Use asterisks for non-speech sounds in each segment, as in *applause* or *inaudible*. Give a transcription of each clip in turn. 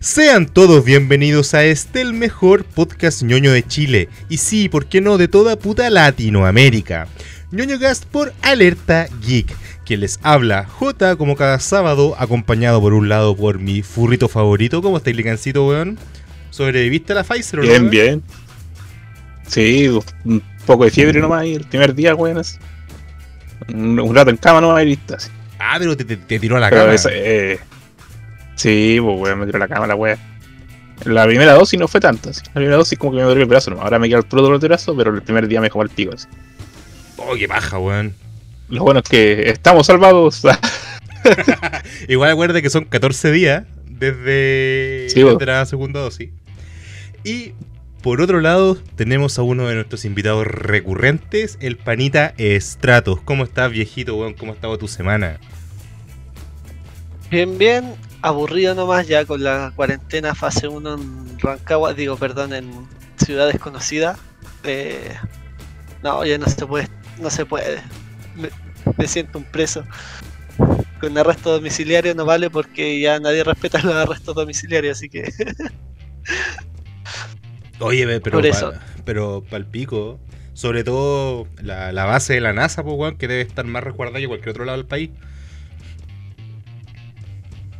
Sean todos bienvenidos a este, el mejor podcast ñoño de Chile. Y sí, ¿por qué no? De toda puta Latinoamérica. ñoño Gast por Alerta Geek. Quien les habla, J como cada sábado, acompañado por un lado por mi furrito favorito. ¿Cómo estáis, licancito, weón? ¿Sobreviviste a la Pfizer o no? Bien, weón? bien. Sí, un poco de fiebre nomás y el primer día, weón. Un, rato en cama nomás y listo. así. Ah, pero te, te- te tiró a la Pero cama. eh, sí, pues weón, me tiró la cama la weá. La primera dosis no fue tanto. así. La primera dosis como que me dolió el brazo, no. Ahora me queda el puro dolor de brazo, pero el primer día me dejó el pico. así. Oh, qué paja, weón. Lo bueno es que estamos salvados. *laughs* Igual acuérdate que son 14 días desde, Sí, desde la segunda dosis. Y por otro lado, tenemos a uno de nuestros invitados recurrentes, el panita Stratos. ¿Cómo estás, viejito, weón? ¿Cómo ha estado tu semana? Bien, bien, aburrido nomás ya con la cuarentena fase 1 en Rancagua, digo, perdón, en Ciudad Desconocida. Eh, no, ya no se puede, no se puede. Me, me siento un preso. Con arresto domiciliario no vale porque ya nadie respeta los arrestos domiciliarios, así que *laughs* Oye, pero, Por eso. pa- pero palpico. Sobre todo la, la base de la NASA, pues, que debe estar más resguardada que cualquier otro lado del país.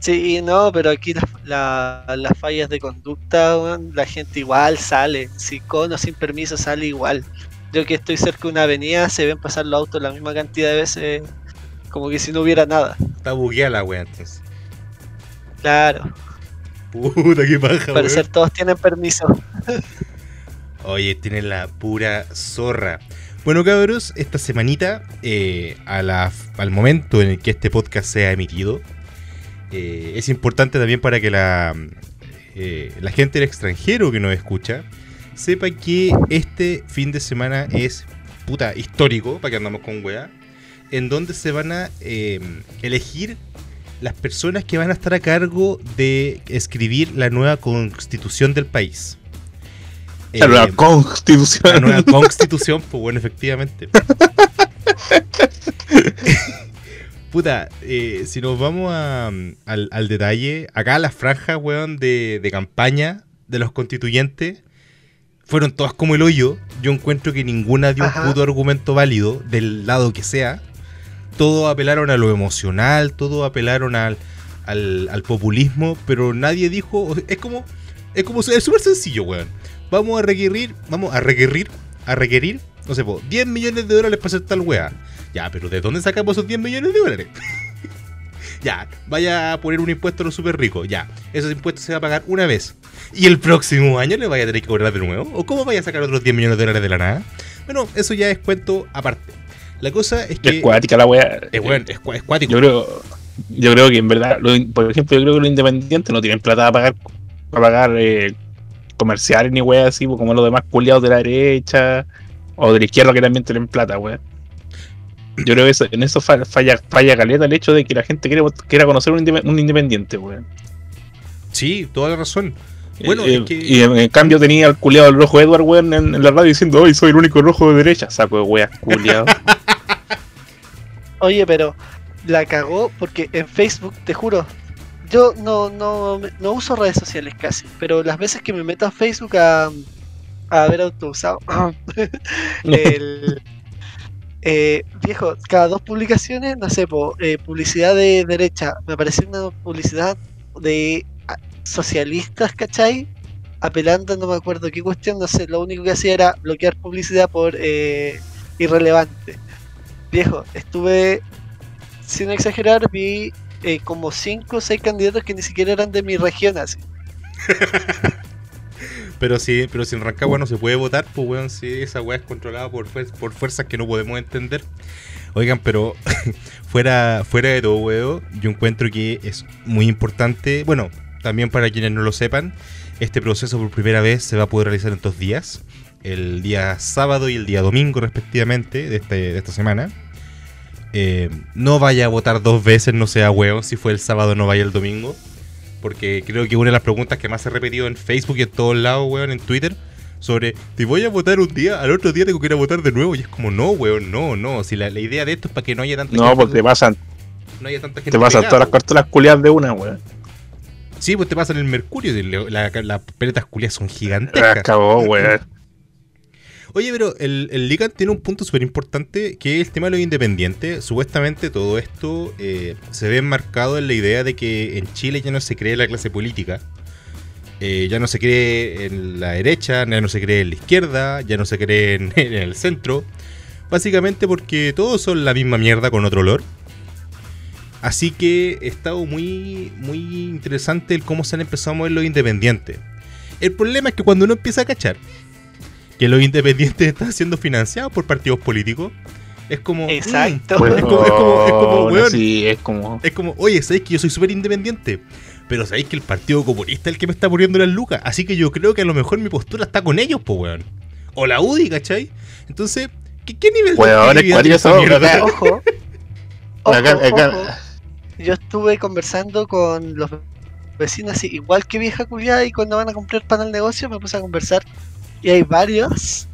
Sí, no, pero aquí la- la- las fallas de conducta, la gente igual sale, si con o sin permiso sale igual. Yo que estoy cerca de una avenida, se ven pasar los autos la misma cantidad de veces, como que si no hubiera nada. Está bugueada la weá, entonces. Claro, Puta, qué paja, parecer todos tienen permiso. *laughs* Oye, tiene la pura zorra. Bueno, cabros, esta semanita, eh, a la- al momento en el que este podcast sea emitido, eh, es importante también para que la, eh, la gente del extranjero que nos escucha sepa que este fin de semana es puta histórico, para que andamos con weá, en donde se van a eh, elegir las personas que van a estar a cargo de escribir la nueva constitución del país. La nueva constitución. la nueva constitución, pues bueno, efectivamente. *laughs* Puta, eh, si nos vamos a- al, al detalle, acá las franjas, weón, de, de campaña de los constituyentes fueron todas como el hoyo. Yo encuentro que ninguna dio Ajá. un puto argumento válido, del lado que sea. Todos apelaron a lo emocional, todos apelaron al, al, al populismo, pero nadie dijo. Es como. Es como. Es súper sencillo, weón. Vamos a requerir. Vamos a requerir. A requerir. No sé, po, 10 millones de dólares para hacer tal weá. Ya, pero ¿de dónde sacamos esos 10 millones de dólares? *laughs* ya, vaya a poner un impuesto a los súper ricos. Ya, esos impuestos se va a pagar una vez. ¿Y el próximo año le vaya a tener que cobrar de nuevo? ¿O cómo vaya a sacar otros 10 millones de dólares de la nada? Bueno, eso ya es cuento aparte. La cosa es que. Es cuática la weá. Es, bueno, es, es cuático. Yo creo, yo creo que en verdad, lo por ejemplo, yo creo que los independientes no tienen plata para pagar, para pagar eh, comerciales ni weas así, como los demás culiados de la derecha o de la izquierda que también tienen plata, wea. Yo creo que eso- en eso fa- falla, falla caleta el hecho de que la gente quiere, vot- quiera conocer un, indep- un independiente, weón. Sí, toda la razón. Bueno, Eh, es que- Y en, en cambio tenía al culiado del rojo Edward, weón, en, en la radio diciendo, hoy soy el único rojo de derecha. Saco de weas, culiado. *laughs* Oye, pero la cagó porque en Facebook, te juro, yo no, no, no uso redes sociales casi, pero las veces que me meto a Facebook a, a ver autousado, *laughs* el *laughs* eh, viejo, cada dos publicaciones, no sé, po, eh, publicidad de derecha, me apareció una publicidad de ah, socialistas, ¿cachai? Apelando, no me acuerdo qué cuestión, no sé, lo único que hacía era bloquear publicidad por eh, irrelevante. Viejo, estuve, sin exagerar, vi eh, como 5 o 6 candidatos que ni siquiera eran de mi región, así. *laughs* Pero sí, pero si en Rancagua no se puede votar, pues weón, si esa weá es controlada por, por fuerzas que no podemos entender. Oigan, pero *laughs* fuera, fuera de todo, weón, yo encuentro que es muy importante. Bueno, también para quienes no lo sepan, este proceso por primera vez se va a poder realizar en dos días. El día sábado y el día domingo, respectivamente, de, este, de esta semana. Eh, no vaya a votar dos veces, no sea weón, si fue el sábado no vaya el domingo. Porque creo que una de las preguntas que más se ha repetido en Facebook y en todos lados, weón, en Twitter, sobre, te voy a votar un día, al otro día tengo que ir a votar de nuevo. Y es como, no, weón, no, no. Si la, la idea de esto es para que no haya tanta no, gente- porque te pasan, no haya tanta gente te pasan pegada, todas las cartas culiadas de una, weón. Sí, pues te pasan el mercurio. le- la- Las peletas culias son Ah, gigantescas. Acabó, weón. *laughs* Oye, pero el, el Ligan tiene un punto súper importante que es el tema de los independientes. Supuestamente todo esto eh, se ve enmarcado en la idea de que en Chile ya no se cree la clase política. Eh, ya no se cree en la derecha, ya no se cree en la izquierda, ya no se cree en, *laughs* el centro. Básicamente porque todos son la misma mierda con otro olor. Así que ha estado muy, muy interesante el cómo se han empezado a mover los independientes. El problema es que cuando uno empieza a cachar que los independientes están siendo financiados por partidos políticos, es como. mm, Exacto. Pues, Es como- es como- es como, no, weón. Sí, es como. es como, oye, sabéis que yo soy súper independiente. Pero sabéis que el Partido Comunista es el que me está poniendo las lucas. Así que yo creo que a lo mejor mi postura está con ellos, pues, weón. O la UDI, ¿cachai? Entonces, ¿qué, qué nivel Weón, es mierda? Ojo. *laughs* Ojo, Acá- acá- ojo. Yo estuve conversando con los vecinos, así, igual que vieja culiada, y cuando van a comprar pan al negocio me puse a conversar. Y hay varios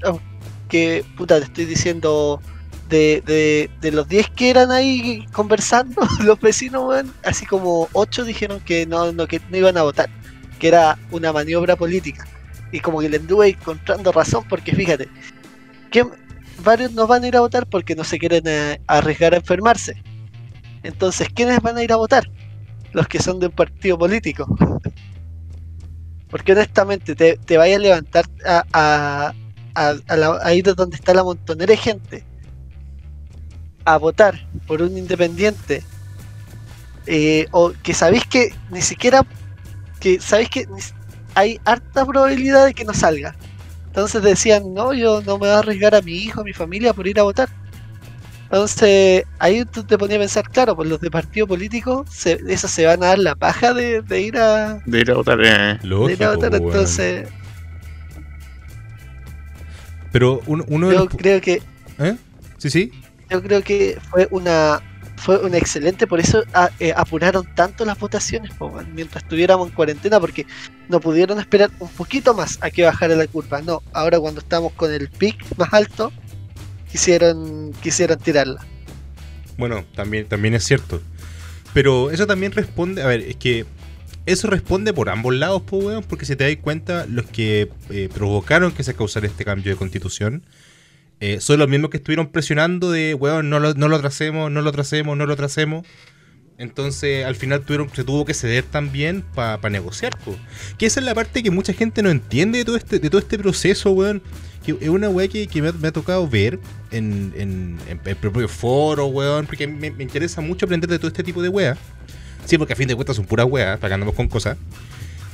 que, puta, te estoy diciendo, de, de, de los 10 que eran ahí conversando, *laughs* los vecinos, así como 8 dijeron que no, no, que no iban a votar, que era una maniobra política. Y como que le anduve encontrando razón, porque fíjate, que varios no van a ir a votar porque no se quieren eh, arriesgar a enfermarse. Entonces, ¿quiénes van a ir a votar? Los que son de un partido político. *laughs* Porque honestamente, te, te vayas a levantar a, a, a, a la- ahí de donde está la montonera de gente a votar por un independiente eh, o que sabéis que ni siquiera que sabéis que hay harta probabilidad de que no salga. Entonces decían, no, yo no me voy a arriesgar a mi hijo, a mi familia por ir a votar. Entonces, ahí tú te ponías a pensar, claro, pues los de partido político, se, esos se van a dar la paja de, de ir a, De ir a votar. eh. de ir a Lógico, votar. weón. Entonces, Pero uno, uno de yo los creo que ¿Eh? Sí, sí. yo creo que fue una fue una excelente, por eso a- eh, apuraron tanto las votaciones po, weón, mientras estuviéramos en cuarentena, porque no pudieron esperar un poquito más a que bajara la curva. No, ahora cuando estamos con el pic más alto, quisieron tirarla. Bueno, también, también es cierto. Pero eso también responde. A ver, es que. Eso responde por ambos lados, pues, weón. Porque si te das cuenta, los que eh, provocaron que se causara este cambio de constitución eh, son los mismos que estuvieron presionando de, weón, no lo, no lo tracemos, no lo tracemos, no lo tracemos. Entonces, al final tuvieron, se tuvo que ceder también para negociar, po. Que esa es la parte que mucha gente no entiende de todo este, de todo este proceso, weón. Que es una weá que, que me, ha, me ha tocado ver en, en, en el propio foro, weón. Porque me, me interesa mucho aprender de todo este tipo de weá. Sí, porque a fin de cuentas son puras weas, andamos con cosas.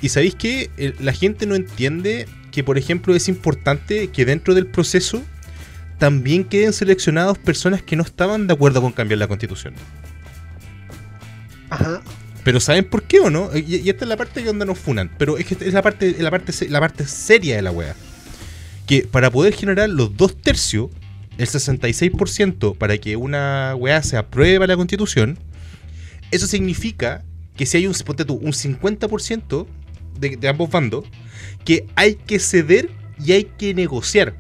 Y sabéis que eh, la gente no entiende que, por ejemplo, es importante que dentro del proceso también queden seleccionados personas que no estaban de acuerdo con cambiar la constitución. Ajá. Pero ¿saben por qué o no? Y, y esta es la parte donde nos funan. Pero es que esta es la parte, la parte, la parte seria de la wea. Que para poder generar los dos tercios, el 66% para que una wea se apruebe la constitución, eso significa que si hay un, tú, un 50% de, de ambos bandos, que hay que ceder y hay que negociar.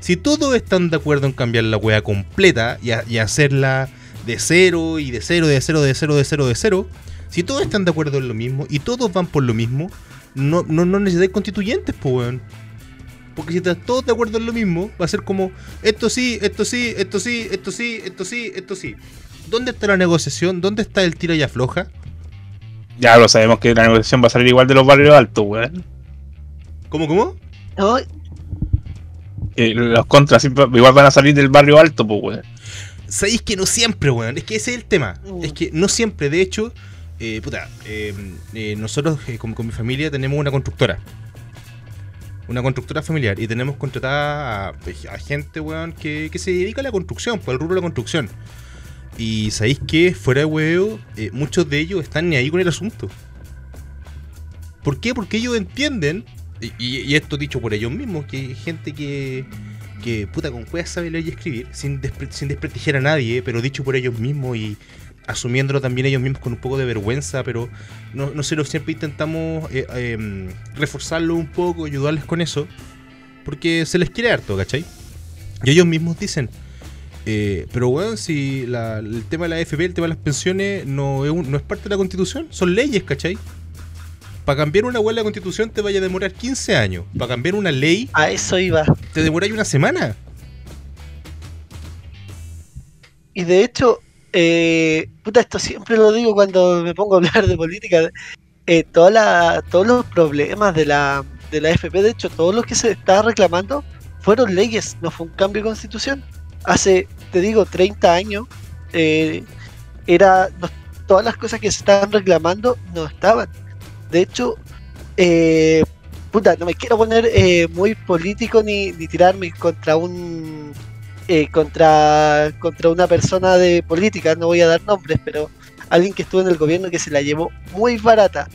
Si todos están de acuerdo en cambiar la wea completa y hacerla de cero y de cero, de cero, de cero, de cero, de cero, si todos están de acuerdo en lo mismo y todos van por lo mismo, no, no, no necesitáis constituyentes, pues weón. Porque si están todos de acuerdo en lo mismo, va a ser como esto sí, esto sí, esto sí, esto sí, esto sí, esto sí. ¿Dónde está la negociación? ¿Dónde está el tira y afloja? Ya lo sabemos que la negociación va a salir igual de los barrios altos, weón. ¿Cómo, cómo? No, Eh, los contras siempre- igual van a salir del barrio alto, pues, weón. Sabéis que no siempre, weón. Es que ese es el tema. Mm. Es que no siempre. De hecho, eh, puta, eh, eh, nosotros eh, con, con mi familia tenemos una constructora. Una constructora familiar. Y tenemos contratada a, pues, a gente, weón, que, que se dedica a la construcción, por el rubro de la construcción. Y sabéis que, fuera de huevo, eh, muchos de ellos están ni ahí con el asunto. ¿Por qué? Porque ellos entienden, y, esto dicho por ellos mismos, que hay gente que, que puta con cueva sabe leer y escribir, sin, sin desprestigiar a nadie, pero dicho por ellos mismos y asumiéndolo también ellos mismos con un poco de vergüenza, pero no, no sé, siempre intentamos eh, em, reforzarlo un poco, ayudarles con eso, porque se les quiere harto, ¿cachai? Y ellos mismos dicen, eh, pero bueno, si la- el tema de la AFP, el tema de las pensiones, no es, un- no es parte de la constitución, son leyes, ¿cachai? Para cambiar una hueá de la constitución te vaya a demorar 15 años. Para cambiar una ley A eso iba. te demoráis una semana. Y de hecho, eh, puta, esto siempre lo digo cuando me pongo a hablar de política. eh, todos los problemas de la, de la FP, de hecho, todos los que se está reclamando fueron leyes, no fue un cambio de constitución. Hace, te digo, 30 años, eh, era todas las cosas que se estaban reclamando no estaban. De hecho, eh, puta, no me quiero poner eh, muy político ni, ni tirarme contra un eh, contra contra una persona de política, no voy a dar nombres, pero alguien que estuvo en el gobierno que se la llevó muy barata,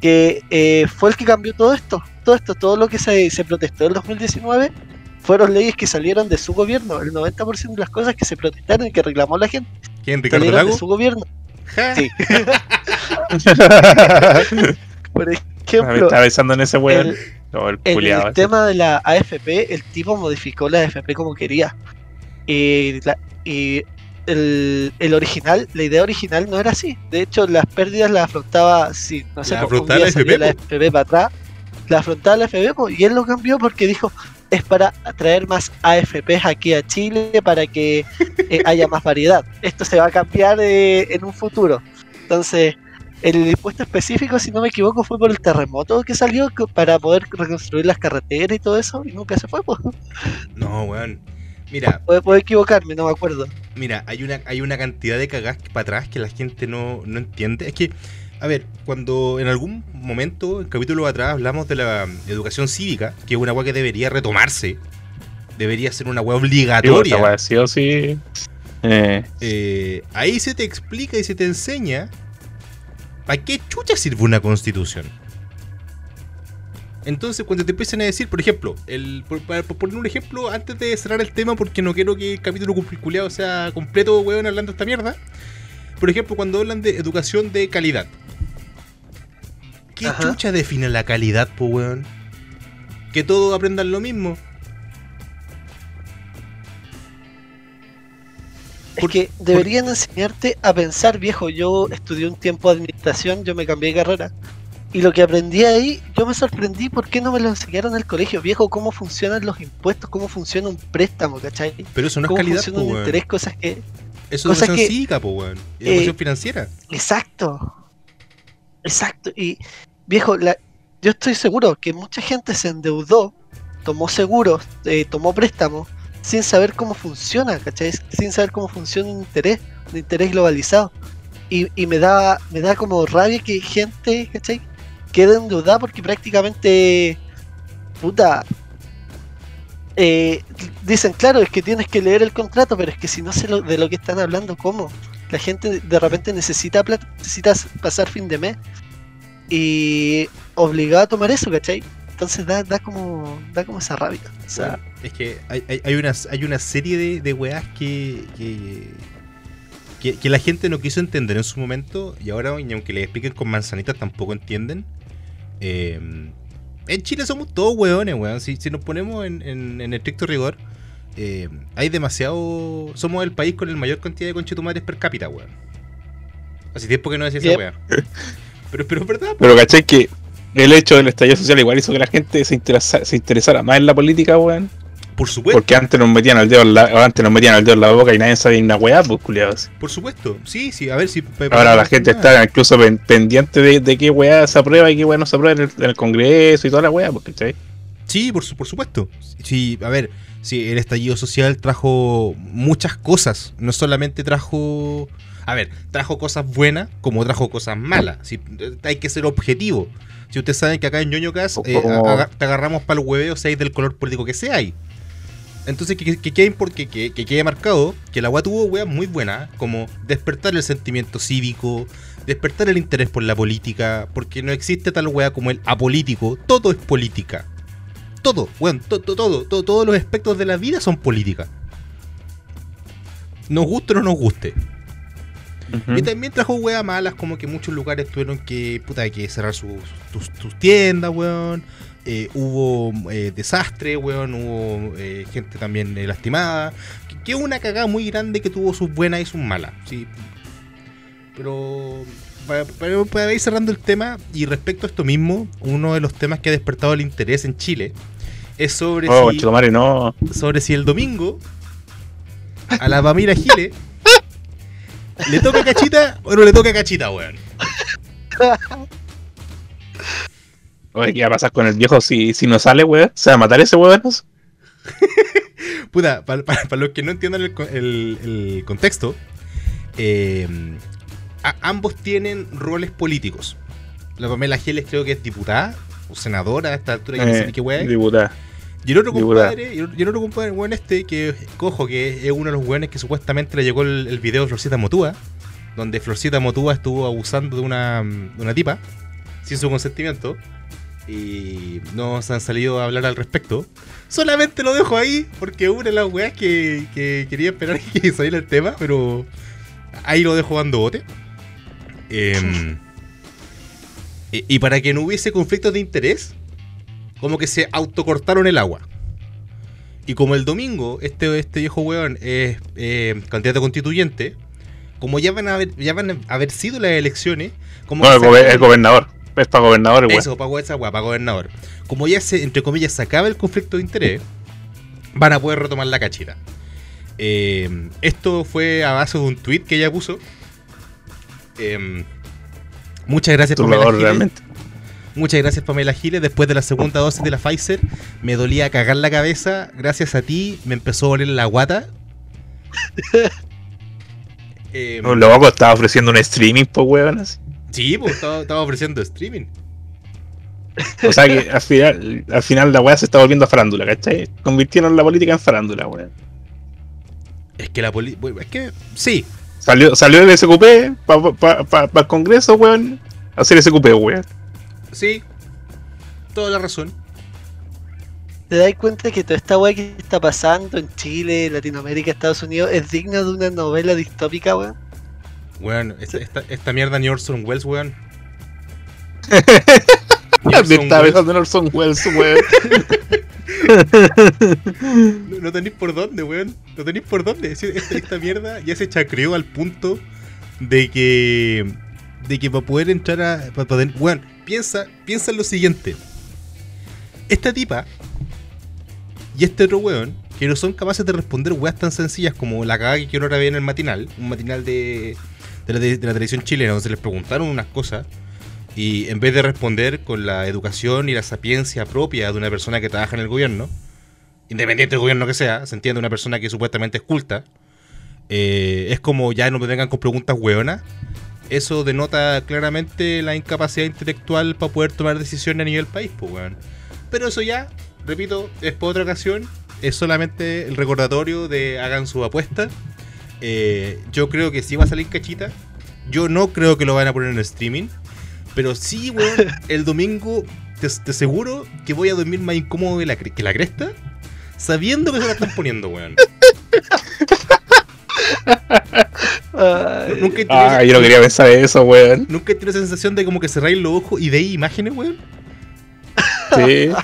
que eh, fue el que cambió todo esto, todo esto, todo lo que se, se protestó en 2019 fueron leyes que salieron de su gobierno, el 90% de las cosas que se protestaron y que reclamó la gente ¿Quién, Ricardo salieron Lago? de su gobierno. Ja. Sí. *laughs* *laughs* Por Me estaba pensando en ese weón. el, No, el en el ese. tema de la AFP, el tipo modificó la AFP como quería. Y, la- y el, el original, la idea original no era así. De hecho, las pérdidas las afrontaba, si no sé, La día la AFP, la. AFP para atrás, la afrontaba la AFP po, y él lo cambió porque dijo, es para atraer más AFPs aquí a Chile, para que eh, haya más variedad. Esto se va a cambiar eh, en un futuro. Entonces, el impuesto específico, si no me equivoco, fue por el terremoto que salió para poder reconstruir las carreteras y todo eso, y nunca se fue. Pues. No, weón. Mira, Puedo, puedo equivocarme, no me acuerdo. mira, hay una, hay una cantidad de cagadas para atrás que la gente no, no entiende. Es que, a ver, cuando en algún momento, en capítulo atrás, hablamos de la educación cívica, que es una weá que debería retomarse, debería ser una weá obligatoria. sí o sí. Eh, Eh, ahí se te explica y se te enseña para qué chucha sirve una constitución. Entonces, cuando te empiezan a decir, por ejemplo, el, por, para- por poner un ejemplo, antes de cerrar el tema, porque no quiero que el capítulo culiado sea completo, weón, hablando de esta mierda. Por ejemplo, cuando hablan de educación de calidad. ¿Qué Ajá. chucha define la calidad, po, weón? Que todos aprendan lo mismo. Es Por- que deberían enseñarte a pensar, viejo. Yo estudié un tiempo de administración, yo me cambié de carrera. Y lo que aprendí ahí, yo me sorprendí por qué no me lo enseñaron en el colegio, viejo, cómo funcionan los impuestos, cómo funciona un préstamo, ¿cachai? Pero eso no es calidad, funciona po, un weón. interés, cosas que... Eso es cosas educación que- cívica, po, weón. Educación eh, financiera. Exacto. Exacto. Y viejo, la- yo estoy seguro que mucha gente se endeudó, tomó seguros, eh, tomó préstamos, sin saber cómo funciona, ¿cachai? Sin saber cómo funciona un interés, un interés globalizado. Y, y me da me da como rabia que gente, ¿cachai? Quede endeudada porque prácticamente, puta, eh, dicen, claro, es que tienes que leer el contrato, pero es que si no sé lo- de lo que están hablando, ¿cómo? La gente de repente necesita plata, necesita pasar fin de mes y obligado a tomar eso, ¿cachai? Entonces da, da como da como esa rabia. O sea, Bueno, es que hay, hay, hay una, hay una serie de, de weas que, que, que, que la gente no quiso entender en su momento y ahora, y aunque le expliquen con manzanitas, tampoco entienden. Eh, en Chile somos todos weones, weón. Si, si nos ponemos en, en, en estricto rigor, eh, hay demasiado. Somos el país con la mayor cantidad de conchetumares per cápita, weón. Hace tiempo que no decía esa Yep. wea. *laughs* Pero, pero es verdad, pero caché que el hecho del estallido social igual hizo que la gente se, interesa- se interesara más en la política, weón. por supuesto. Porque antes nos metían el dedo en la, antes nos metían el dedo en la boca y nadie sabía ni una weá, pues culiados. Por supuesto. Sí, sí, a ver si. Ahora la gente está incluso pen- pendiente de, de qué weá se aprueba y qué weá no se aprueba en el, en el Congreso y toda la weá, porque ¿cachai? Sí, por, su- por supuesto. Sí, a ver, sí, el estallido social trajo muchas cosas. No solamente trajo. A ver, trajo cosas buenas como trajo cosas malas. Eh, hay que ser objetivo. Si ustedes saben que acá en ñoño Cas eh, Como- aga- te agarramos para el hueveo, seáis del color político que sea ahí. Entonces, que, que, que quede, impor- que, que- que quede marcado que la UA tuvo weas muy buenas, como despertar el sentimiento cívico, despertar el interés por la política, porque no existe tal wea como el apolítico, todo es política. Todo, weón, to- to- todo, to- todos los aspectos de la vida son política. Nos guste o no nos guste. Y también trajo weas malas, como que muchos lugares tuvieron que, puta, que cerrar sus, tiendas, weón. Eh, hubo eh, desastre, weón. Hubo eh, gente también eh, lastimada. Que, una cagada muy grande que tuvo sus buenas y sus malas, sí. Pero para, para- para ir cerrando el tema, y respecto a esto mismo, uno de los temas que ha despertado el interés en Chile es sobre, Oh, si, conchetumare, no. sobre si el domingo a la Pamela Giles *laughs* le toca cachita o no le toca cachita, weón. Oye, ¿qué va a pasar con el viejo si, si no sale, weón? ¿Se va a matar ese weón? *laughs* Puta, para los que no entiendan el, el- el contexto, eh, a- ambos tienen roles políticos. La Pamela Giles creo que es diputada o senadora a esta altura, ya no sé ni qué weá es. diputada. Y el otro compadre, y el, y el otro compadre, el weón este, que cojo, que es uno de los weones que supuestamente le llegó el, el video de Florcita Motúa, donde Florcita Motúa estuvo abusando de una, de una tipa, sin su consentimiento, y no se han salido a hablar al respecto. Solamente lo dejo ahí, porque una de las weas que, que quería esperar *laughs* que saliera el tema, pero ahí lo dejo dando bote. Em, y, y para que no hubiese conflictos de interés, como que se autocortaron el agua. Y como el domingo este, este viejo weón es eh, candidato constituyente, como ya van a haber, ya van a haber sido las elecciones, como No, el, gobe- gobernador. Es para gobernador, weón. eso, pago esa weá, para gobernador. Como ya se, entre comillas, se acaba el conflicto de interés, van a poder retomar la cachita. Eh, esto fue a base de un tweet que ella puso. Eh, muchas gracias, Turbador, Giles. realmente. Muchas gracias, Pamela Giles. Después de la segunda dosis de la Pfizer, me dolía cagar la cabeza. Gracias a ti, me empezó a oler la guata. *laughs* Eh, No, loco, estaba ofreciendo un streaming, pues, weón. así. sí, pues estaba, estaba ofreciendo streaming. O sea que al final, al final la weá se está volviendo a farándula, ¿cachai? Convirtieron la política en farándula, weón. Es que la política. Es que sí, Salió, salió el SQP para el Congreso, weón. Hacer SQP, weón. Sí. Toda la razón. ¿Te das cuenta que toda esta weá que está pasando en Chile, Latinoamérica, Estados Unidos es digna de una novela distópica, weón? Weón, esta, esta, esta mierda ni Orson Welles, weón. *laughs* Welles. besando en Orson Welles, weón. *laughs* No, no tenéis por dónde, weón. No tenéis por dónde. Esta, esta mierda ya se chacreó al punto de que. De que para poder entrar a. Para poder, weón, piensa, en lo siguiente. Esta tipa y este otro weón, que no son capaces de responder weas tan sencillas como la cagada que quiero ahora ver en el matinal, un matinal de, de, la, de la televisión chilena, donde se les preguntaron unas cosas. Y en vez de responder con la educación y la sapiencia propia de una persona que trabaja en el gobierno, independiente del gobierno que sea, se entiende una persona que supuestamente es culta, eh, es como ya no me vengan con preguntas hueonas. Eso denota claramente la incapacidad intelectual para poder tomar decisiones a nivel país, pues weón. Pero eso ya, repito, es por otra ocasión. Es solamente el recordatorio de hagan su apuesta. Eh, yo creo que sí va a salir cachita. Yo no creo que lo van a poner en streaming. Pero sí, weón, *laughs* el domingo te, te aseguro que voy a dormir más incómodo que la, que la cresta. Sabiendo que se la están poniendo, weón. *laughs* Nunca Ah, yo no quería pensar eso, weón. nunca he tenido esa sensación de como que cerráis los ojos y veis imágenes, weón. Sí. *laughs*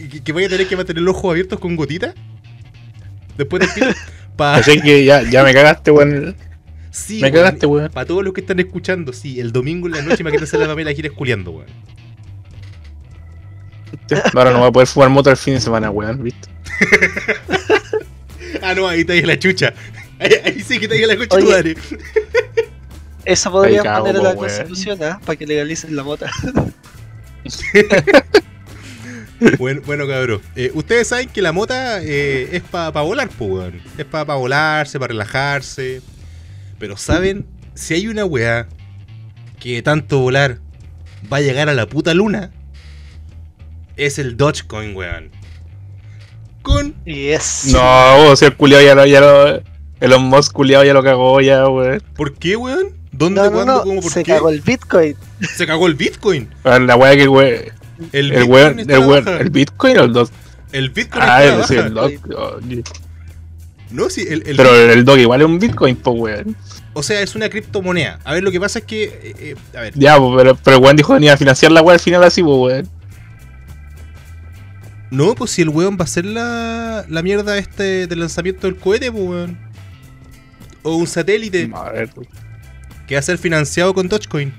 Y que, que voy a tener que mantener los ojos abiertos con gotitas. Después del tiro. Para Así que ya, ya me cagaste, weón. sí, Me cagaste, weón. Para todos los que están escuchando, sí, el domingo en la noche me quiero hacer la Pamela Giles culiando, weón. Ahora no voy a poder fumar moto el fin de semana, weón, ¿viste? *laughs* Ah, no, ahí está ahí la chucha. Ahí, ahí sí que ahí la Oye. tu madre. Eso podrían cago, poner en la constitución, ¿ah? Para que legalicen la mota. *laughs* Bueno, bueno cabrón. Eh, ustedes saben que la mota eh, es para volar, pues, weón. Es para volarse, para relajarse. Pero ¿saben? Si hay una weá que de tanto volar va a llegar a la puta luna, es el Dogecoin, weón. Con. Y es. No, o sea, el culiao ya lo, ya lo. El Musk culiao ya lo cagó ya, weón. ¿Por qué, weón? ¿Dónde, No, no, cuándo, no, cómo, por se qué? cagó el Bitcoin. Se cagó el Bitcoin. Ah, La weá que, weón. El, El Bitcoin el weón, el Bitcoin o el Dog. El Bitcoin Ah, está a la el, el Dog. oh, No, sí, el, el Pero el Dog igual es un Bitcoin, pues, weón. O sea, es una criptomoneda. A ver, lo que pasa es que. eh, eh, a ver, Ya, pues, pero, pero el weón dijo que venía a financiar la weá al final así, pues, weón. no, pues si el weón va a ser la, la mierda este del lanzamiento del cohete, pues weón. O un satélite. Que va a ser financiado con Dogecoin.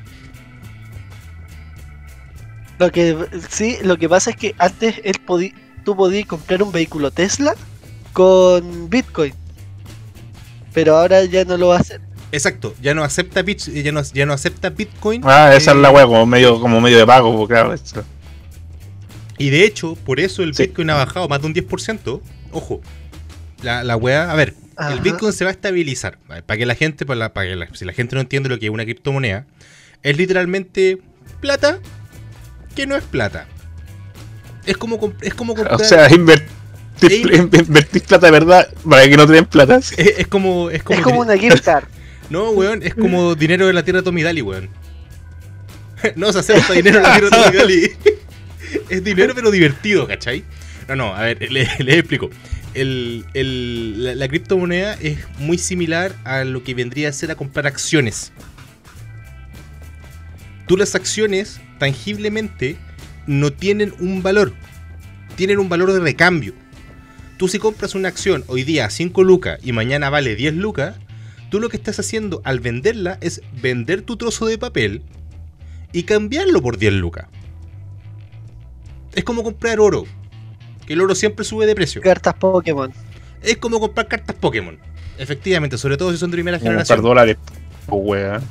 Lo que sí, lo que pasa es que antes él podí, tú podías comprar un vehículo Tesla con Bitcoin. Pero ahora ya no lo va a hacer. Exacto, ya no acepta bit, ya no, ya no acepta Bitcoin. Ah, esa eh, es la wea, como medio, como medio de pago, claro. Y de hecho, por eso el Sí. Bitcoin ha bajado más de un 10%. Ojo, la, la weá, a ver, Ajá. el Bitcoin se va a estabilizar. ¿vale? Para que la gente, para la- para que la- si la gente no entiende lo que es una criptomoneda, es literalmente plata que no es plata. Es como, es como comprar. O sea, invertir, plata de verdad para que no te den plata. sí. *laughs* es, es como. Es como, Es como una gift card. *laughs* No, weón, es como dinero de la tierra de Tommy Daly, weón. *laughs* no se acepta dinero de la tierra de Tommy Daly. es dinero pero divertido, ¿cachai? No, no, a ver, les le explico. La, la criptomoneda es muy similar a lo que vendría a ser a comprar acciones. Tú las acciones, tangiblemente, no tienen un valor. Tienen un valor de recambio. Tú si compras una acción hoy día a 5 lucas y mañana vale 10 lucas, tú lo que estás haciendo al venderla es vender tu trozo de papel y cambiarlo por 10 lucas. Es como comprar oro, el oro siempre sube de precio. Cartas Pokémon. Es como comprar cartas Pokémon. Efectivamente, sobre todo si son de primera Como comprar generación. dólares, wea.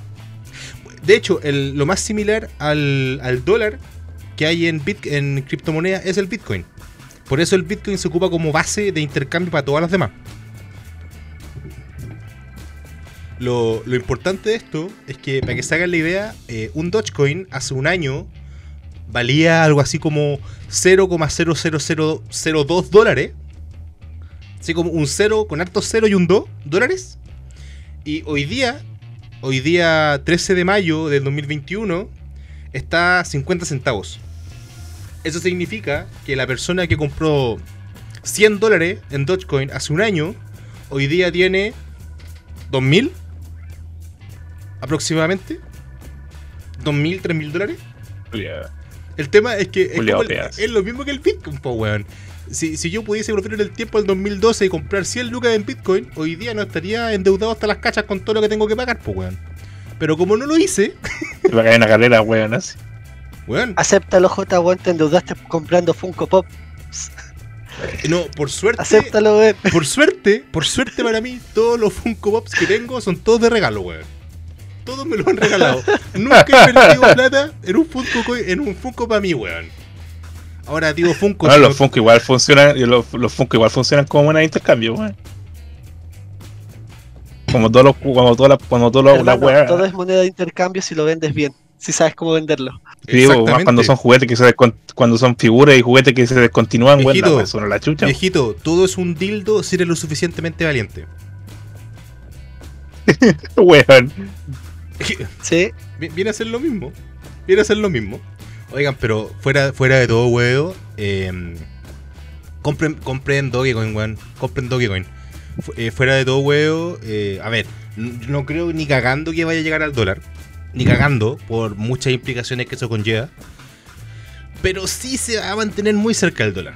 De hecho, el- lo más similar al, al dólar que hay en, bit, en criptomoneda es el Bitcoin. Por eso el Bitcoin se ocupa como base de intercambio para todas las demás. Lo, lo importante de esto es que, para que se hagan la idea, eh, un Dogecoin hace un año valía algo así como 0,00002 dólares. Así como un 0 con hartos 0 y un 2 dólares. Y hoy día, hoy día 13 de mayo del 2021, está a 50 centavos. Eso significa que la persona que compró 100 dólares en Dogecoin hace un año, hoy día tiene 2000 aproximadamente. 2000, 3000 dólares. Ya. El tema es que es, Culeado como el- pedazo. es lo mismo que el Bitcoin, po, weón. Si, si yo pudiese volver en el tiempo del 2012 y comprar 100 lucas en Bitcoin, hoy día no estaría endeudado hasta las cachas con todo lo que tengo que pagar, po, weón. Pero como no lo hice, *laughs* Te va a caer una carrera, weón, así. weón, Acéptalo, J. Weón, te endeudaste comprando Funko Pop. no, por suerte, Acéptalo, weón. por suerte, por suerte para mí, todos los Funko Pops que tengo son todos de regalo, weón. Todos me lo han regalado. Nunca he perdido *laughs* plata en un Funko, en un Funko para mí, weón. Ahora digo Funko. Bueno, los Funko igual funcionan, y los, los Funko igual funcionan como moneda de intercambio, weón. Como todos los, como todas las, como todos los, weas. todo es moneda de intercambio si lo vendes bien. Si sabes cómo venderlo. Sí, o más Exactamente. cuando son juguetes que se cuando son figuras y juguetes que se descontinúan, weón, Viejito, la wea son la chucha. Viejito, todo es un dildo si eres lo suficientemente valiente. *laughs* Weón. Sí. Vi- Viene a ser lo mismo. Viene a ser lo mismo. Oigan, pero fuera, fuera de todo, huevo, eh, compren, compren Dogecoin, weón. Compren Dogecoin. Eh, fuera de todo, huevo, eh, a ver, no creo ni cagando que vaya a llegar al dólar. Ni cagando, por muchas implicaciones que eso conlleva. Pero sí se va a mantener muy cerca del dólar.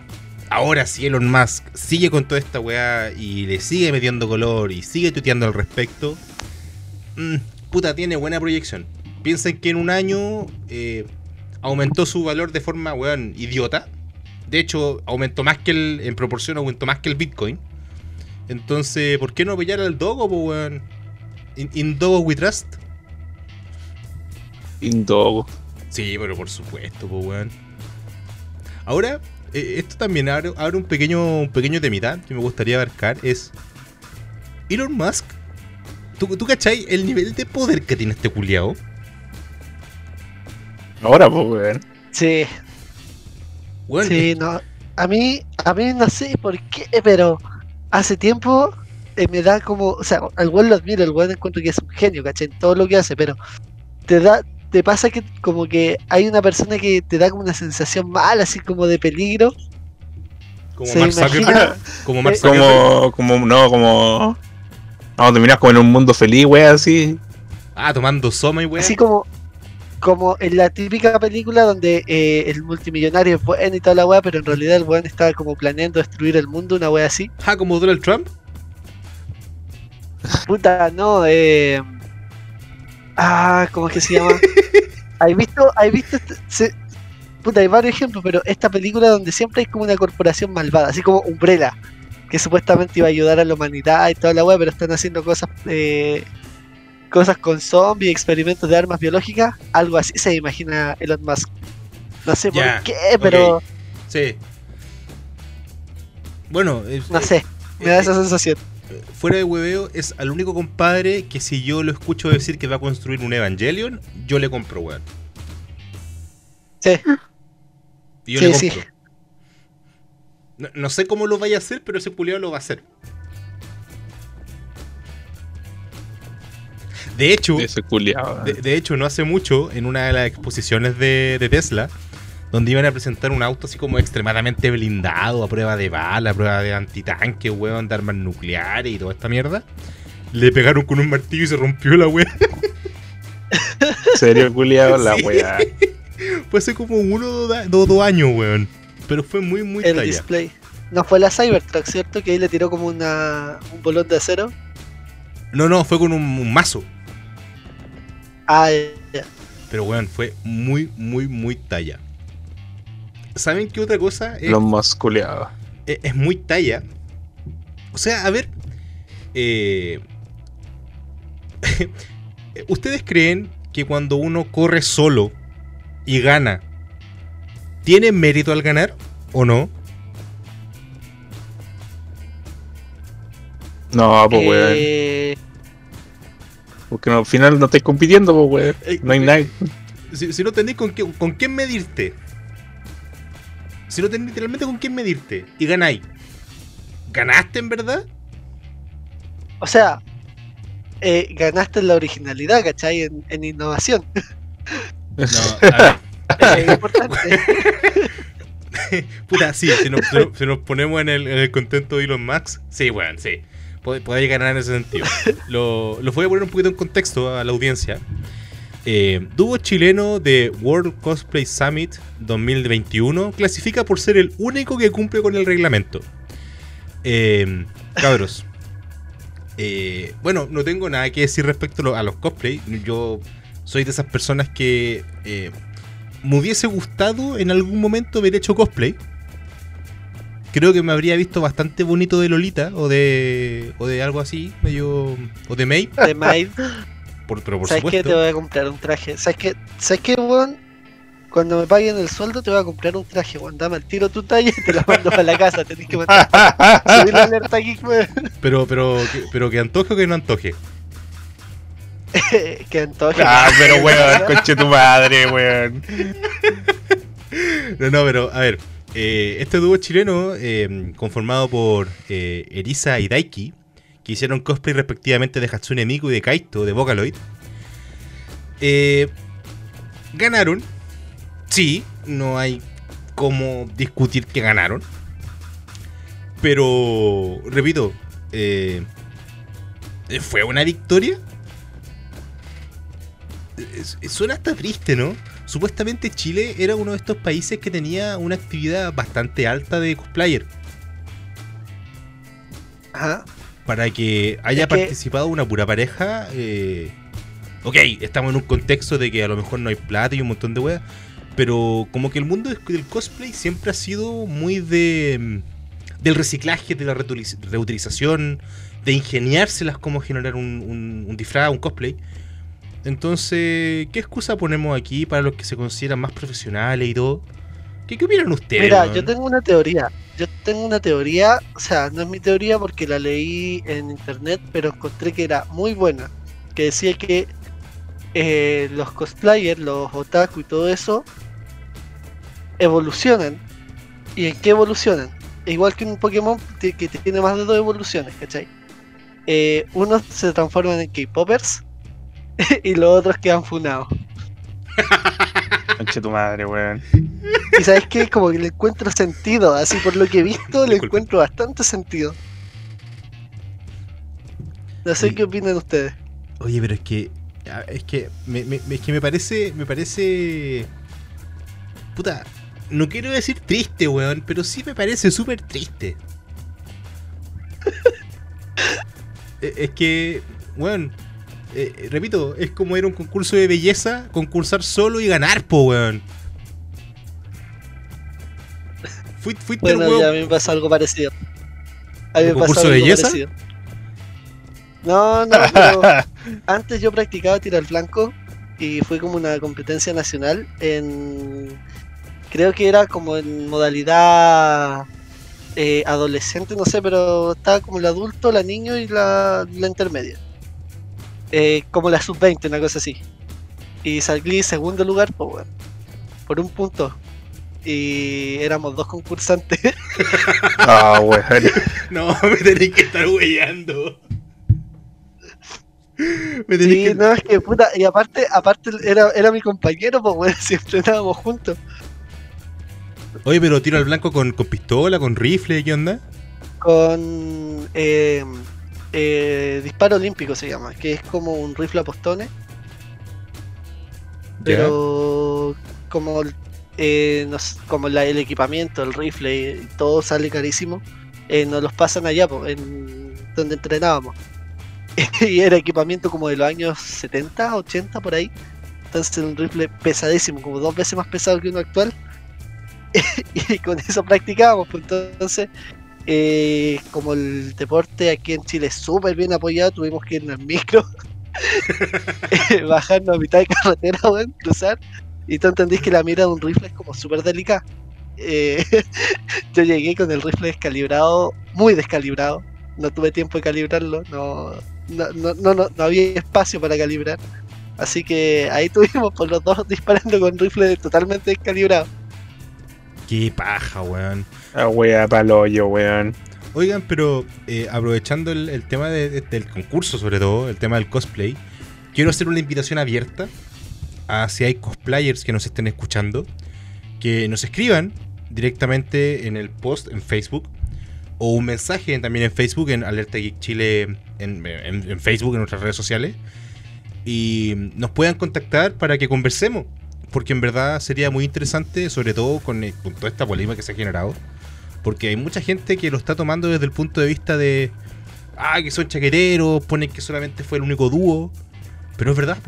Ahora, si Elon Musk sigue con toda esta weá y le sigue metiendo color y sigue tuiteando al respecto, mm, puta, tiene buena proyección. Piensen que en un año eh, aumentó su valor de forma, weón, idiota. De hecho, aumentó más que el, en proporción, aumentó más que el Bitcoin. Entonces, ¿por qué no apoyar al Dogo, po, weón? In, in Dogo we trust. Indogo. Sí, pero por supuesto, pues, weón. Ahora, eh, esto también abre, abre un pequeño un pequeño temita que me gustaría abarcar. Es. Elon Musk. ¿Tú, tú cachai el nivel de poder que tiene este culiao? Ahora, pues, weón. Sí. Weón, Sí, no. A mí, a mí no sé por qué, pero hace tiempo eh, me da como, o sea, al weón lo admiro, el weón encuentro que es un genio, ¿cachai? En todo lo que hace, pero te da, te pasa que como que hay una persona que te da como una sensación mala, así como de peligro. como Mark Zuckerberg. Como Mark *laughs* eh, Zuckerberg. Como, como, no, como. Vamos a terminar como en un mundo feliz, weón, así. Ah, tomando soma y weón. Así como, como en la típica película donde eh, el multimillonario es bueno y toda la weá, pero en realidad el weón estaba como planeando destruir el mundo, una weá así. Ah, como Donald Trump. Puta, no, eh. Ah, ¿cómo es que se llama? *laughs* ¿Has visto? ¿Has visto? este- se- puta, hay varios ejemplos, pero esta película donde siempre hay como una corporación malvada, así como Umbrella, que supuestamente iba a ayudar a la humanidad y toda la web, pero están haciendo cosas eh, cosas con zombies, experimentos de armas biológicas, algo así se imagina Elon Musk. No sé Ya, por qué, pero. Sí. Bueno, es- no eh, sé, me da eh, esa sensación. fuera de hueveo, es al único compadre que si yo lo escucho decir que va a construir un Evangelion, yo le compro, weón. Sí. Y yo Sí, le sí. No, no sé cómo lo vaya a hacer, pero ese culiado lo va a hacer. De hecho, Ese culiado. de, de hecho, no hace mucho, en una de las exposiciones de, de Tesla, donde iban a presentar un auto así como extremadamente blindado, a prueba de bala, a prueba de antitanque, weón, de armas nucleares y toda esta mierda, le pegaron con un martillo y se rompió la weá. Serio, culiado, la *laughs* Sí. weá. Fue hace como uno o dos años, weón. Pero fue muy, muy El talla. display. No fue la Cybertruck, ¿cierto? Que ahí le tiró como una, un bolón de acero. No, no, fue con un, un mazo. Ah, ya. Pero, weón, fue muy, muy, muy talla. ¿Saben qué otra cosa es, Los más es- es muy talla? O sea, a ver. eh, *laughs* ¿Ustedes creen que cuando uno corre solo y gana, tiene mérito al ganar o no? No, pues weón. Eh, Porque no, al final no estáis compitiendo, pues Eh, weón. No hay nada. Si, si no tenéis con, qué- con quién medirte. Si no tenéis literalmente con quién medirte y ganáis. ¿Ganaste en verdad? o sea, eh, ganaste en la originalidad, ¿cachai? En, en innovación. No, *laughs* a ver. Es importante. *laughs* Puta, sí, si nos, ponemos en el, en el contento de Elon Musk, sí, bueno, sí. Pod- Podéis ganar en ese sentido. Lo, lo voy a poner un poquito en contexto a la audiencia. Eh, dúo chileno de World Cosplay Summit 2021 clasifica por ser el único que cumple con el reglamento. Eh, cabros. eh, bueno, no tengo nada que decir respecto a los cosplay. Yo soy de esas personas que eh, me hubiese gustado en algún momento haber hecho cosplay. Creo que me habría visto bastante bonito de Lolita o de o de algo así, medio o de May, De Maid. *laughs* por, pero por ¿Sabes qué? Te supuesto. voy a comprar un traje. ¿Sabes qué? ¿Sabes qué, weón? Cuando me paguen el sueldo te voy a comprar un traje, weón. Dame el tiro tu talla y te lo mando para la casa. Tenés que mandar. *laughs* Subir la alerta aquí, weón. Pero pero que, pero que antoje o que no antoje. *laughs* que antoje. Ah, pero *laughs* weón, conche tu madre, weón. No, no, pero a ver, eh, este dúo chileno eh, conformado por eh, Erisa y Daiki, que hicieron cosplay respectivamente de Hatsune Miku y de Kaito de Vocaloid, eh, ganaron. Sí, no hay cómo discutir que ganaron. Pero, repito, eh, ¿fue una victoria? Suena hasta triste, ¿no? Supuestamente Chile era uno de estos países que tenía una actividad bastante alta de cosplayer. Ajá. Para que haya Es que- participado una pura pareja. eh, ok, estamos en un contexto de que a lo mejor no hay plata y un montón de weas. Pero como que el mundo del cosplay siempre ha sido muy de. mm, del reciclaje, de la reutiliz- reutilización, de ingeniárselas cómo generar un, un- un disfraz, un cosplay. Entonces, ¿qué excusa ponemos aquí para los que se consideran más profesionales y todo? ¿Qué, qué opinan ustedes? Mira, yo tengo una teoría. Yo tengo una teoría, o sea, no es mi teoría porque la leí en internet, pero encontré que era muy buena. Que decía que eh, los cosplayers, los otaku y todo eso, evolucionan. ¿Y en qué evolucionan? Igual que un Pokémon que tiene más de dos evoluciones, ¿cachai? Eh, unos se transforman en K-Poppers *laughs* y los otros quedan funados. Conche tu madre, weón. Y sabes que como que le encuentro sentido, así por lo que he visto, le Disculpe. encuentro bastante sentido. No sé qué opinan ustedes. Oye, pero es que. Es que me, me- es que me parece. Me parece. Puta. No quiero decir triste, weón, pero sí me parece súper triste. *laughs* E- es que. Weón. Eh, repito, es como ir a un concurso de belleza, concursar solo y ganar, po, weón. Fui- Fuiste el Bueno, weón- ya a mí me pasa algo parecido. A mí ¿Un me concurso de algo belleza? parecido. No, no, *laughs* pero antes yo practicaba tiro al blanco y fue como una competencia nacional en. Creo que era como en modalidad eh, adolescente, no sé, pero estaba como el adulto, la niño y la, la intermedia. Eh, como la sub-20, una cosa así. Y salí segundo lugar, pues bueno, por un punto. Y éramos dos concursantes. *laughs* Ah, weón. *laughs* No, me tenéis que estar weyando. Me Sí, que... no, es que puta, y aparte, aparte era, era mi compañero, pues *laughs* bueno, siempre estábamos juntos. Oye, pero tiro al blanco con, con pistola, con rifle, ¿qué onda? Con eh, eh, disparo olímpico se llama, que es como un rifle a postones, pero como eh, nos- como la- el equipamiento, el rifle, y todo sale carísimo, eh, nos los pasan allá, en donde entrenábamos. *laughs* y era equipamiento como de los años 70, 80 por ahí. Entonces un rifle pesadísimo, como dos veces más pesado que uno actual. *laughs* y con eso practicábamos. Pues entonces, eh, como el deporte aquí en Chile es súper bien apoyado, tuvimos que ir en micro, *laughs* *laughs* bajarnos a mitad de carretera, weón, cruzar. Y tú entendís que la mira de un rifle es como súper delicada. Eh, *laughs* yo llegué con el rifle descalibrado, muy descalibrado. No tuve tiempo de calibrarlo, no, no, no, no, no, no había espacio para calibrar. Así que ahí tuvimos por los dos disparando con rifle totalmente descalibrado. Qué paja, weón. Ah, wea, pa'l hoyo, weón. Oigan, pero eh, aprovechando el, tema de- de- del concurso, sobre todo, el tema del cosplay, quiero hacer una invitación abierta a si hay cosplayers que nos estén escuchando, que nos escriban directamente en el post en Facebook o un mensaje también en Facebook, en Alerta Geek Chile, en, en- en Facebook, en nuestras redes sociales, y nos puedan contactar para que conversemos, porque en verdad sería muy interesante, sobre todo con, eh, con toda esta polémica que se ha generado. Porque hay mucha gente que lo está tomando desde el punto de vista de. Ah, que son chaqueteros, ponen que solamente fue el único dúo. Pero es verdad.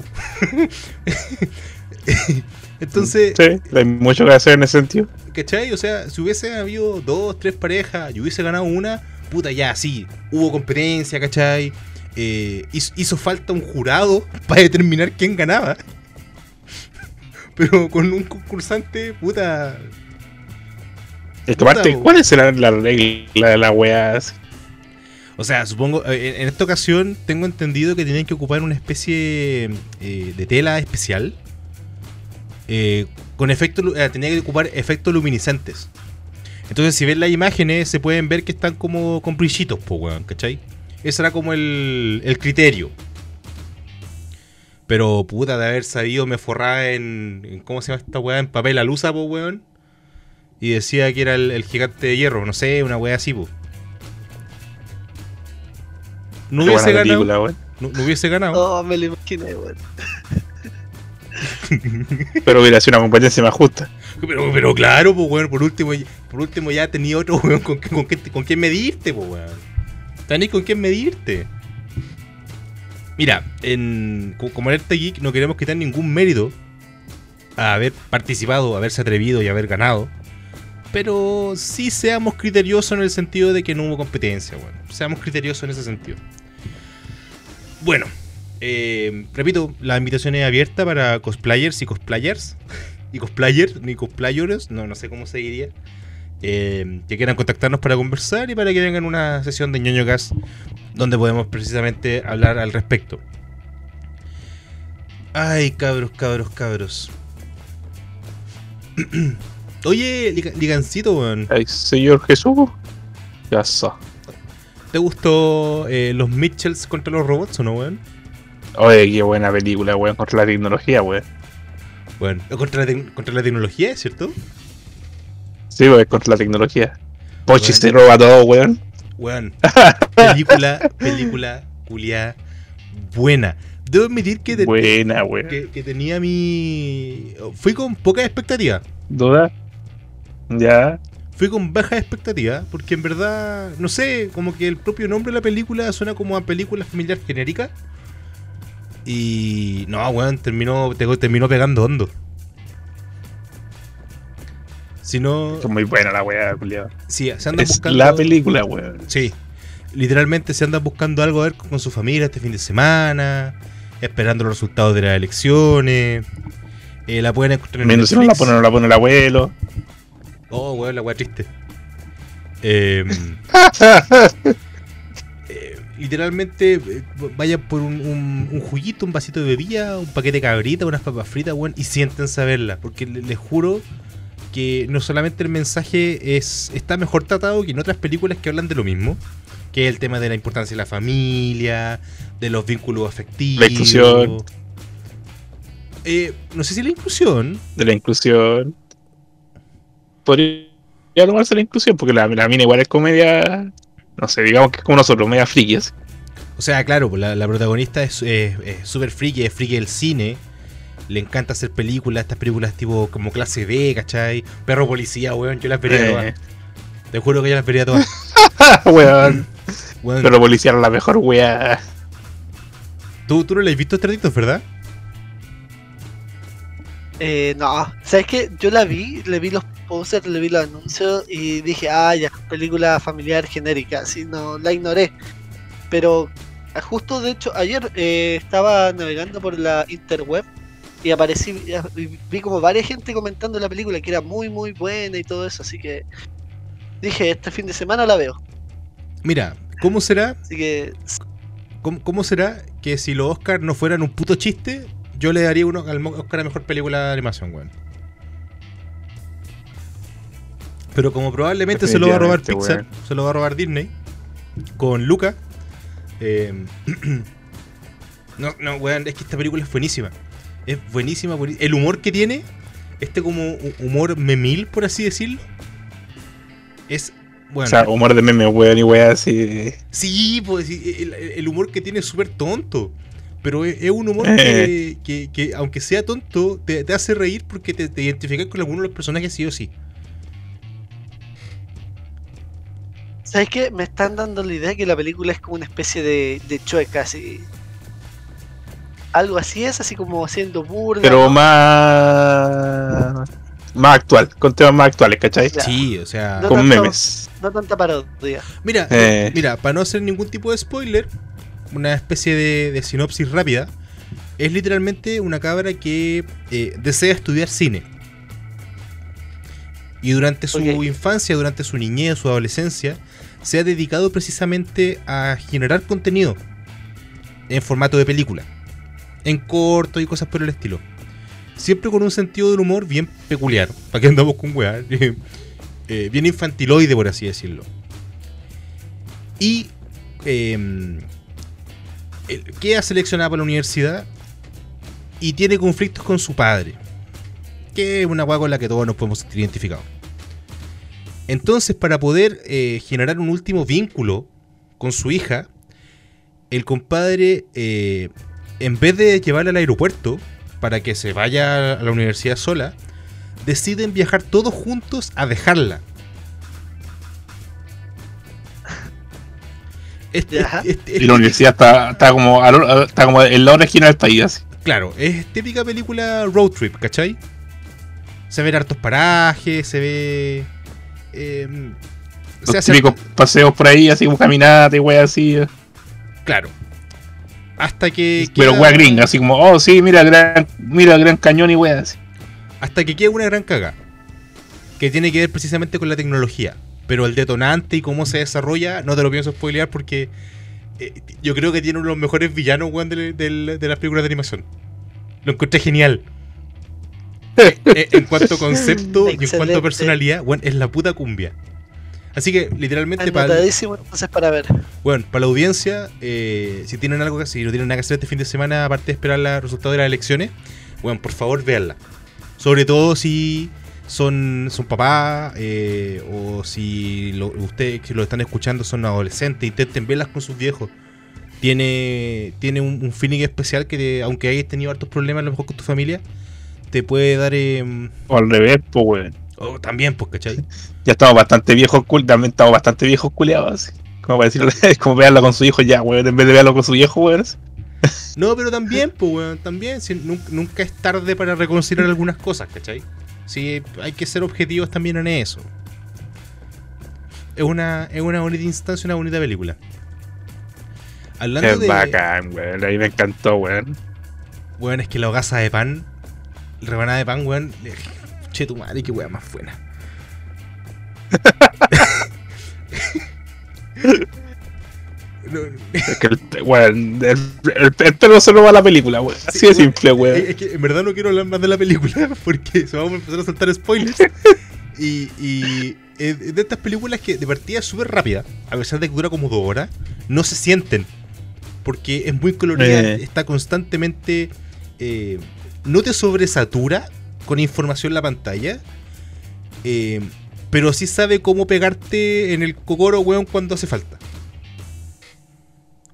*laughs* Entonces, Sí, hay mucho que hacer en ese sentido. ¿cachai? O sea, si hubiese habido dos, tres parejas y hubiese ganado una, puta, ya, sí, hubo competencia, ¿cachai? Eh, hizo, hizo falta un jurado *laughs* para determinar quién ganaba. *laughs* Pero con un concursante, puta, Es que aparte, Puta, ¿cuáles serán las reglas de la wea? O sea, supongo, eh, en, en esta ocasión tengo entendido que tienen que ocupar una especie eh, de tela especial. eh, con efecto, eh, tenía que ocupar efectos luminiscentes. Entonces, si ven las imágenes, se pueden ver que están como con brillitos, po, weón, ¿cachai? Ese era como el, el criterio. Pero, puta, de haber sabido, me forraba en, en- ¿Cómo se llama esta weá? En papel alusa, po, weón. Y decía que era el, el gigante de hierro, no sé, una weá así, po. No hubiese ganado. película. No, no hubiese ganado. Oh, me lo imaginé, weón. *laughs* Pero hubiera sido una competencia más justa. Pero, pero claro, pues, weón, por último, por último ya tenía otro weón con, con, con quién medirte, pues, weón. Tenés con quién medirte. Mira, en, co- como Alerta Geek no queremos quitar ningún mérito a haber participado, haberse atrevido y haber ganado. Pero sí seamos criteriosos en el sentido de que no hubo competencia, weón. Seamos criteriosos en ese sentido. Bueno, eh, repito, la invitación es abierta para cosplayers y cosplayers *laughs* y cosplayers, ni cosplayers, no, no sé cómo se diría, eh, que quieran contactarnos para conversar y para que vengan una sesión de ñoño gas donde podemos precisamente hablar al respecto. Ay, cabros, cabros, cabros. *clears throat* Oye, Liga- Ligancito, weón, Ay, señor Jesús. Ya está. ¿te gustó eh, los Mitchells contra los robots o no, weón? Oye, qué buena película, weón, contra la tecnología, weón. Bueno, contra la, contra la tecnología, ¿cierto? Sí, weón, contra la tecnología. Pochi se roba todo, weón. Weón, *laughs* película, película, culia, buena. Debo admitir que, Buena, weón. que, que tenía mi... Fui con poca expectativa. ¿Duda? Ya. Fui con baja expectativa, porque en verdad, no sé, como que el propio nombre de la película suena como a película familiar genérica. Y. No, weón, terminó, te- terminó pegando hondo. Si no. Es muy buena la weá, culiado. Sí, se andan Es buscando. la película, weón. Sí. Literalmente se andan buscando algo a ver con su familia este fin de semana. Esperando los resultados de las elecciones. Eh, la pueden encontrar en Viendo si no la pone no la pone el abuelo. Oh, weón, la weá triste. Eh, *laughs* eh, literalmente, eh, vayan por un, un, un juguito, un vasito de bebida, un paquete de cabrita, unas papas fritas, weón, y siéntense a verla. Porque le- les juro que no solamente el mensaje es está mejor tratado que en otras películas que hablan de lo mismo. Que es el tema de la importancia de la familia, de los vínculos afectivos. La inclusión. Eh, no sé si la inclusión, De la inclusión. Podría tomarse la inclusión, porque la, la mina igual es comedia. No sé, digamos que es como nosotros, media friki así. O sea, claro, pues la, la protagonista es súper friki, es friki del cine. Le encanta hacer películas, estas películas tipo como clase B, ¿cachai? Perro policía, weón, yo las vería Eh. todas. Te juro que yo las vería todas. *laughs* weón. Weón, Pero policía era la mejor weá. ¿tú, tú no le has visto Estraditos, ¿verdad? Eh, no, ¿sabes qué? Yo la vi, le vi los posters, le vi los anuncios y dije, ah, ya, película familiar genérica, así no, la ignoré. Pero ah, justo, de hecho, ayer eh, estaba navegando por la interweb y aparecí, vi como varias gente comentando la película que era muy, muy buena y todo eso, así que dije, este fin de semana la veo. Mira, ¿cómo será, Así que, cómo, cómo será que si los Oscars no fueran un puto chiste, yo le daría uno al Oscar a mejor película de animación, weón? Pero como probablemente se lo va a robar Pixar, se lo va a robar Disney, con Luca. eh, *clears throat* no, no, weón, es que esta película es buenísima. Es buenísima, buenísima. El humor que tiene, este como hu- humor memil, por así decirlo, es bueno. O sea, humor de meme, weón, y weá así. Sí, pues el, el humor que tiene es súper tonto. Pero es, es un humor Eh. que, *laughs* que- que, aunque sea tonto, te, te hace reír porque te, te identificas con alguno de los personajes sí o sí. ¿Sabes qué? Me están dando la idea que la película es como una especie de, de chueca, así. Algo así es, así como haciendo burla. Pero más. Más actual, con temas más actuales, ¿cachai? Claro. Sí, o sea. No Con tanto- memes. No tanta parodia. Mira, Eh. mira, para no hacer ningún tipo de spoiler, una especie de, de sinopsis rápida. Es literalmente una cabra que eh, desea estudiar cine. Y durante su infancia, durante su niñez, su adolescencia, se ha dedicado precisamente a generar contenido en formato de película. En corto y cosas por el estilo. Siempre con un sentido del humor bien peculiar. ¿Para qué andamos con weá? *laughs* Eh, bien infantiloide, por así decirlo. Y eh, el- queda seleccionada para la universidad y tiene conflictos con su padre. Que es una hueá con la que todos nos podemos sentir identificados. Entonces, para poder eh, generar un último vínculo con su hija, el compadre, eh, en vez de llevarla al aeropuerto para que se vaya a la universidad sola, deciden viajar todos juntos a dejarla. *laughs* Este, Ya. este- Y la universidad está, está como a lo- está como en la esquina del país así. Claro, es típica película road trip, ¿cachai? Se ven hartos parajes, se ve. Eh, se Los hace- típicos paseos por ahí, así como caminata y weá así. Claro. Hasta que. Pero queda- weá gringa, así como, oh sí, mira gran, mira gran cañón y weá así. Hasta que queda una gran caga. Que tiene que ver precisamente con la tecnología. Pero el detonante y cómo se desarrolla, no te lo pienso spoilear porque. eh, yo creo que tiene uno de los mejores villanos, weón, del- de las películas de animación. Lo encontré genial. Eh, en cuanto a concepto y en cuanto a personalidad, weón, es la puta cumbia. Así que, literalmente, para, entonces para ver. bueno, para la audiencia, eh, si tienen algo que si no tienen nada que hacer este fin de semana, aparte de esperar los resultados de las elecciones, bueno, por favor, véanla. Sobre todo si son, son papás eh, o si lo- ustedes que lo están escuchando son adolescentes, intenten verlas con sus viejos. Tiene, tiene un, un feeling especial que, te- aunque hayas tenido hartos problemas a lo mejor con tu familia, te puede dar... eh, O al revés, pues weón. oh, también, pues, ¿cachai? Ya estamos bastante viejos, cul- también estamos bastante viejos culiados así. Como para decirlo, es *laughs* como verlo con su hijo ya, weón, en vez de verlo con su viejo, weón. No, pero también, pues, weón, también. si nunca es tarde para reconsiderar algunas cosas, ¿cachai? Sí, hay que ser objetivos también en eso. Es una, es una bonita instancia, una bonita película. Hablando Es de. bacán, weón. A mí me encantó, weón. Weón, es que la hogaza de pan, rebanada de pan, weón. le- Che, tu madre, qué weá más buena. No, *laughs* Es que, el, weón, el, el, el pelo solo va a la película, weón. Así de simple, weón. Es que en verdad no quiero hablar más de la película *laughs* porque se vamos a empezar a saltar spoilers. Y, y de estas películas que de partida es súper rápida, a pesar de que dura como dos horas, no se sienten. Porque es muy colorida, Eh. está constantemente. eh, no te sobresatura con información en la pantalla. eh, pero sí sabe cómo pegarte en el cocoro, weón, cuando hace falta.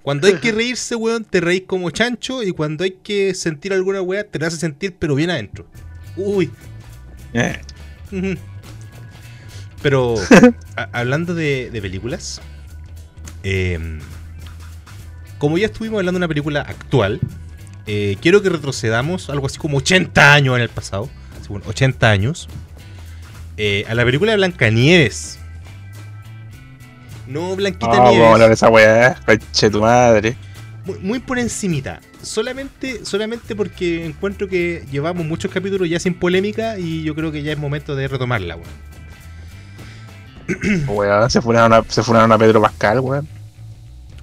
Cuando hay que *laughs* reírse, weón, te reís como chancho. Y cuando hay que sentir alguna weá, te la hace sentir, pero bien adentro. Uy. Eh. Pero, *laughs* hablando de, de películas, em, como ya estuvimos hablando de una película actual, eh, quiero que retrocedamos algo así como 80 años en el pasado, así, bueno, 80 años, eh, a la película de Blancanieves. No Blanquita a Nieves. de esa weá. Conche tu madre. muy, muy por encimita. Solamente, solamente porque encuentro que llevamos muchos capítulos ya sin polémica y yo creo que ya es momento de retomarla, weón. Weón, se funaron a, se funaron a Pedro Pascal, weón.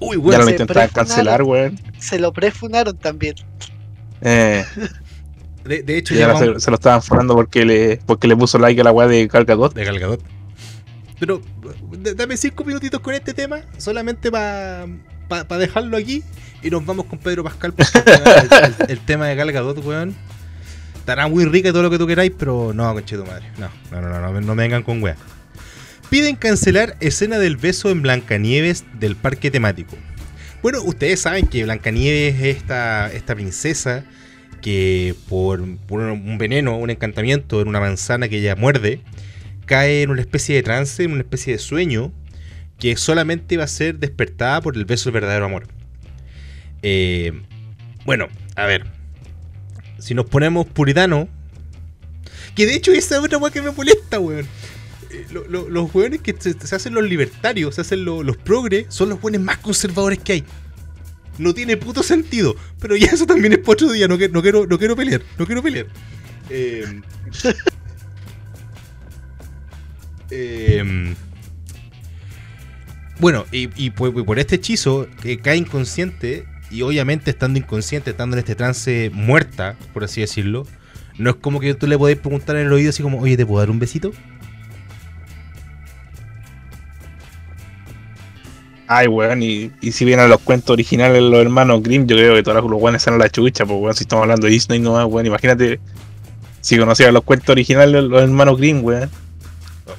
Uy, Ya weón. lo se intentaban cancelar, weón. Se lo prefunaron también. Eh, De, de hecho, ya se, se lo estaban funando porque le, porque le puso like a la weá de Gal Gadot. de Gal Gadot. Pero dame cinco minutitos con este tema, solamente para dejarlo aquí y nos vamos con Pedro Pascal porque el, el- el tema de Gal Gadot, weón. Estará muy rica y todo lo que tú queráis, pero no, conche tu madre. No, no, no, no, no, no me vengan con weá. Piden cancelar escena del beso en Blancanieves del parque temático. Bueno, ustedes saben que Blancanieves es esta, esta princesa que por, un veneno, un encantamiento en una manzana que ella muerde, cae en una especie de trance, en una especie de sueño, que solamente va a ser despertada por el beso del verdadero amor. Eh, bueno, a ver. Si nos ponemos puritano. Que de hecho esa es otra weá que me molesta, weón. Eh, lo- lo- los weones que se, hacen los libertarios, se hacen lo- los progres, son los weones más conservadores que hay. No tiene puto sentido. Pero ya eso también es por otro día. No, que- no quiero, no quiero pelear. No quiero pelear. Eh, *laughs* eh, bueno, y, por, y por este hechizo que cae inconsciente, y obviamente estando inconsciente, estando en este trance muerta, por así decirlo, no es como que tú le podés preguntar en el oído así como, oye, ¿te puedo dar un besito? Ay, weón, y, y si vienen los cuentos originales los hermanos Grimm, yo creo que todos los weones son la chucha, pues weón, si estamos hablando de Disney nomás, weón, imagínate si conocieran los cuentos originales los hermanos Grimm, weón.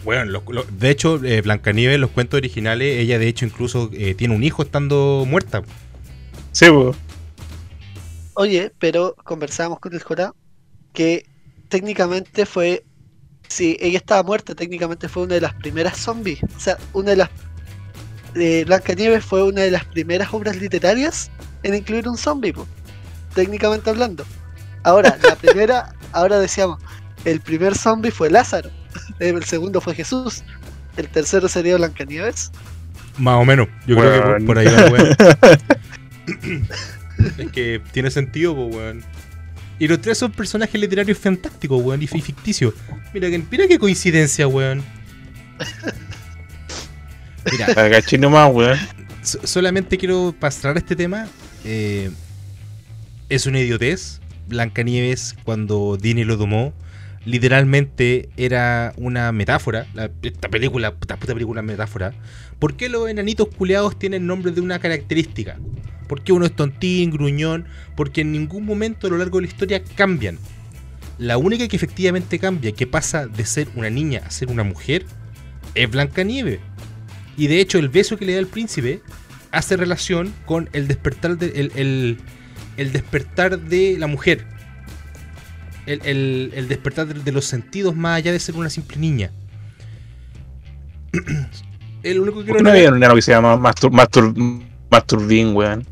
Bueno, lo- lo- de hecho, eh, Blancanieves, los cuentos originales, ella de hecho incluso eh, tiene un hijo estando muerta. Sí, pues. Oye, pero conversábamos con el Jora que técnicamente fue. Si ella estaba muerta, técnicamente fue una de las primeras zombies. O sea, una de las. Eh, Blancanieves fue una de las primeras obras literarias en incluir un zombie, po, técnicamente hablando. Ahora, la *laughs* primera, ahora decíamos, el primer zombie fue Lázaro, *laughs* el segundo fue Jesús, el tercero sería Blancanieves. Más o menos. Yo creo que por, ahí va, weón. *laughs* Es que tiene sentido, pues, weón. Y los tres son personajes literarios fantásticos, weón, y fi- ficticios. Mira, que- mira qué coincidencia, weón. Mira, nomás, weón. so- solamente quiero pasar este tema. eh, es una idiotez. Blancanieves, cuando Disney lo tomó, literalmente era una metáfora. La- esta película, esta puta película metáfora. ¿Por qué los enanitos culeados tienen nombre de una característica? ¿Por qué uno es tontín, gruñón? Porque en ningún momento a lo largo de la historia cambian. La única que efectivamente cambia, que pasa de ser una niña a ser una mujer, es Blancanieves. Y de hecho, el beso que le da el príncipe hace relación con el despertar de, el, el- el despertar de la mujer. El, el- el despertar de, los sentidos más allá de ser una simple niña. *clears throat* el único que ¿Por quiero qué no había un enano que se llama Mastur, Mastur, Masturbín, weón?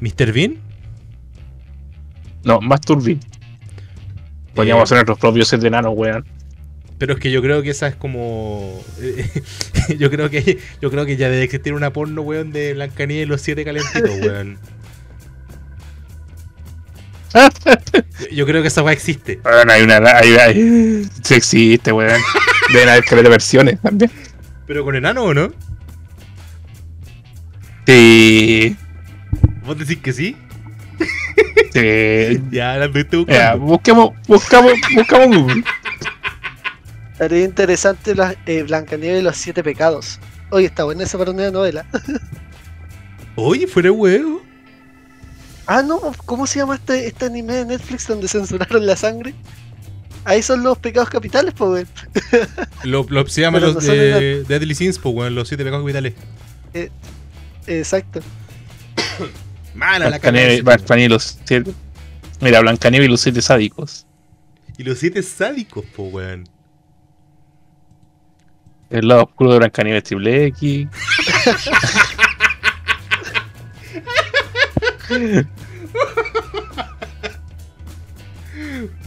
¿Mr. Bean? No, más Turbin. Podríamos Eh, hacer nuestros propios set de enanos, weón. Pero es que yo creo que esa es como. *laughs* yo creo que yo creo que ya debe existir una porno, weón, de Blancanieves y los siete calentitos, *laughs* weón. Yo, creo que esa weá existe. Weón, hay una. Hay, hay, sí existe, weón. Deben haber caleta de versiones también. ¿Pero con enano o no? Sí. ¿Vos decís que sí? sí. *laughs* Ya la anduviste Ya, buscando. busquemos, buscamos, buscamos Google. Estaría interesante la, eh, Blancanieves y los siete pecados. Oye, está buena esa para una novela. *laughs* Oye, fuera huevo. Ah, no, ¿cómo se llama este, este anime de Netflix donde *laughs* censuraron la sangre? Ahí son los pecados capitales, pues, weón. *laughs* Lo, lo- se llaman los no de Deadly Sins, pues, weón, los siete pecados capitales. Exacto. *coughs* Mala la Blancanieves, y los siete. Mira, Blancanieves y los siete sádicos. Y los siete sádicos, pues, weón. El lado oscuro de Blancanieves triple X.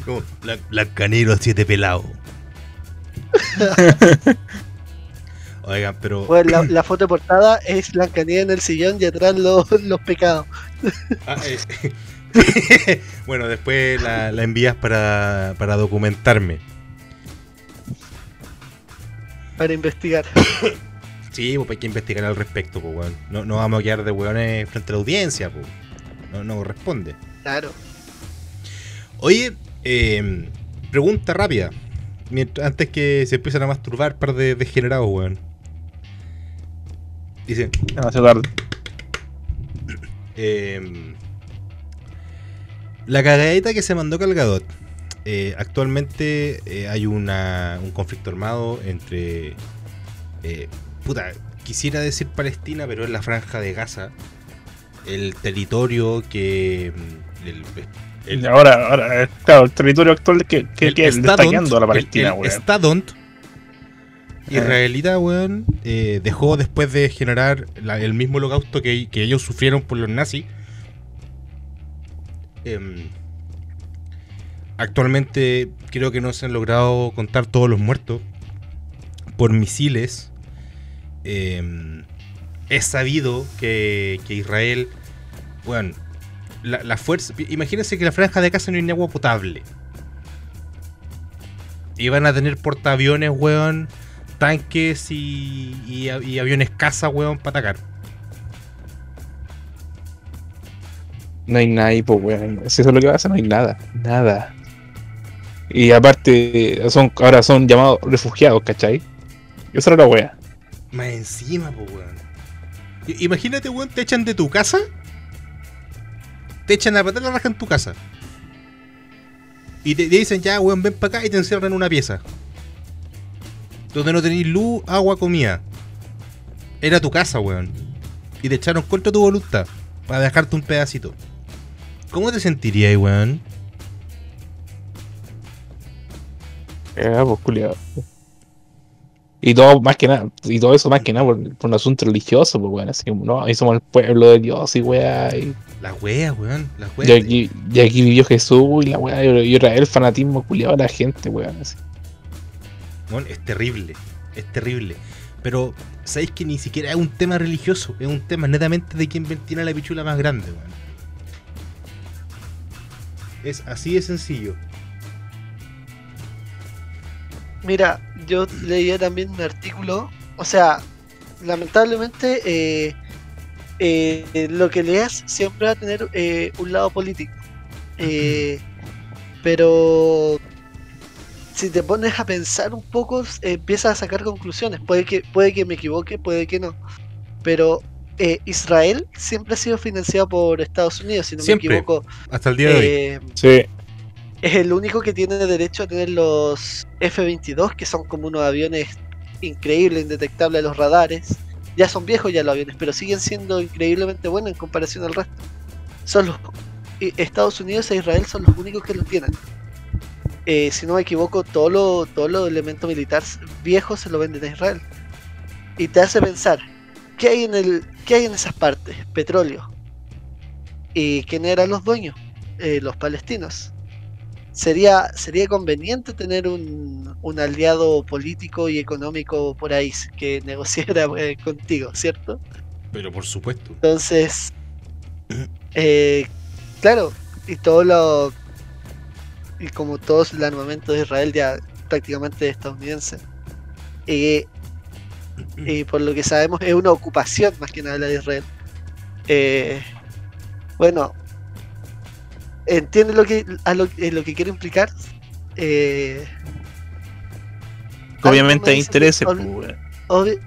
Como Blan- Blancanieves y los siete pelados. *laughs* Oigan, pero. Bueno, la, la foto de portada es Blancanieves en el sillón y atrás los, los pecados. *laughs* Ah, eh, *laughs* bueno, después la, la envías para, para documentarme. Para investigar. *coughs* Sí, pues hay que investigar al respecto, pues, weón. No, no vamos a quedar de weones frente a la audiencia, pues. No, no corresponde. Claro. Oye, eh, pregunta rápida. Mientras, antes que se empiecen a masturbar, par de degenerados, weón. Dice, Demasiado tarde. eh, la cagadita que se mandó Calgadot. Eh, actualmente eh, hay una, un conflicto armado entre. eh, puta, quisiera decir Palestina, pero es la franja de Gaza. El territorio que. mm, el- el- ahora, ahora, eh, claro, el territorio actual que, que, el que está guiando a la Palestina, weón. Estadont Eh. israelita, weón, eh, dejó después de generar la- el mismo holocausto que, que ellos sufrieron por los nazis. em, actualmente creo que no se han logrado contar todos los muertos por misiles. Em, es sabido que, Israel, bueno, la, fuerza. Imagínense que la franja de casa no hay ni agua potable. Iban a tener portaaviones, weón, tanques y, y, aviones caza, weón, para atacar. No hay nada ahí, pues, weón. Si eso es lo que pasa, no hay nada. Nada. Y aparte, son, ahora son llamados refugiados, ¿cachai? Esa era la wea. Más encima, pues, weón. Imagínate, weón, te echan de tu casa. Te echan a patar la raja en tu casa. Y te, te dicen, ya, weón, ven para acá y te encierran en una pieza. Donde no tenéis luz, agua, comida. Era tu casa, weón. Y te echaron contra tu voluntad. Para dejarte un pedacito. ¿Cómo te sentirías, weón? Ya, pues, culiado. Y todo, más que nada, y todo eso más que nada por, por un asunto religioso, pues, weón. Así como, no, ahí somos el pueblo de Dios y weá. Y, La wea, weón. La y wea. aquí, y aquí vivió Jesús y la weá. Y era el fanatismo culiado de la gente, weón. Así. Es terrible, es terrible. Pero, ¿sabéis que ni siquiera es un tema religioso? Es un tema netamente de quien tiene la pichula más grande, weón. Es así de sencillo. Mira, yo leía también un artículo, o sea, lamentablemente eh, eh, lo que leas siempre va a tener eh, un lado político. Eh, pero si te pones a pensar un poco, eh, empiezas a sacar conclusiones. Puede que, puede que me equivoque, puede que no. Pero eh, Israel siempre ha sido financiado por Estados Unidos, si no Siempre. me equivoco. Hasta el día de hoy. Sí. Es el único que tiene derecho a tener los F-22, que son como unos aviones increíbles, indetectables a los radares. Ya son viejos ya los aviones, pero siguen siendo increíblemente buenos en comparación al resto. Son los y Estados Unidos e Israel son los únicos que los tienen. Eh, si no me equivoco, todos los todo los elementos militares viejos se lo venden a Israel. Y te hace pensar, ¿qué hay en el qué hay en esas partes? Petróleo. ¿Y quién eran los dueños? Eh, los palestinos. Sería, sería conveniente tener un, un aliado político y económico por ahí que *laughs* negociara eh, contigo, ¿cierto? Pero por supuesto. Entonces, eh, claro, y todo lo. Y como todo el armamento de Israel ya prácticamente estadounidense. Y, y por lo que sabemos es una ocupación más que nada la de Israel. Eh, bueno, entiende lo que a lo, eh, lo que quiero implicar. Eh, Obviamente me hay intereses, ol- pues,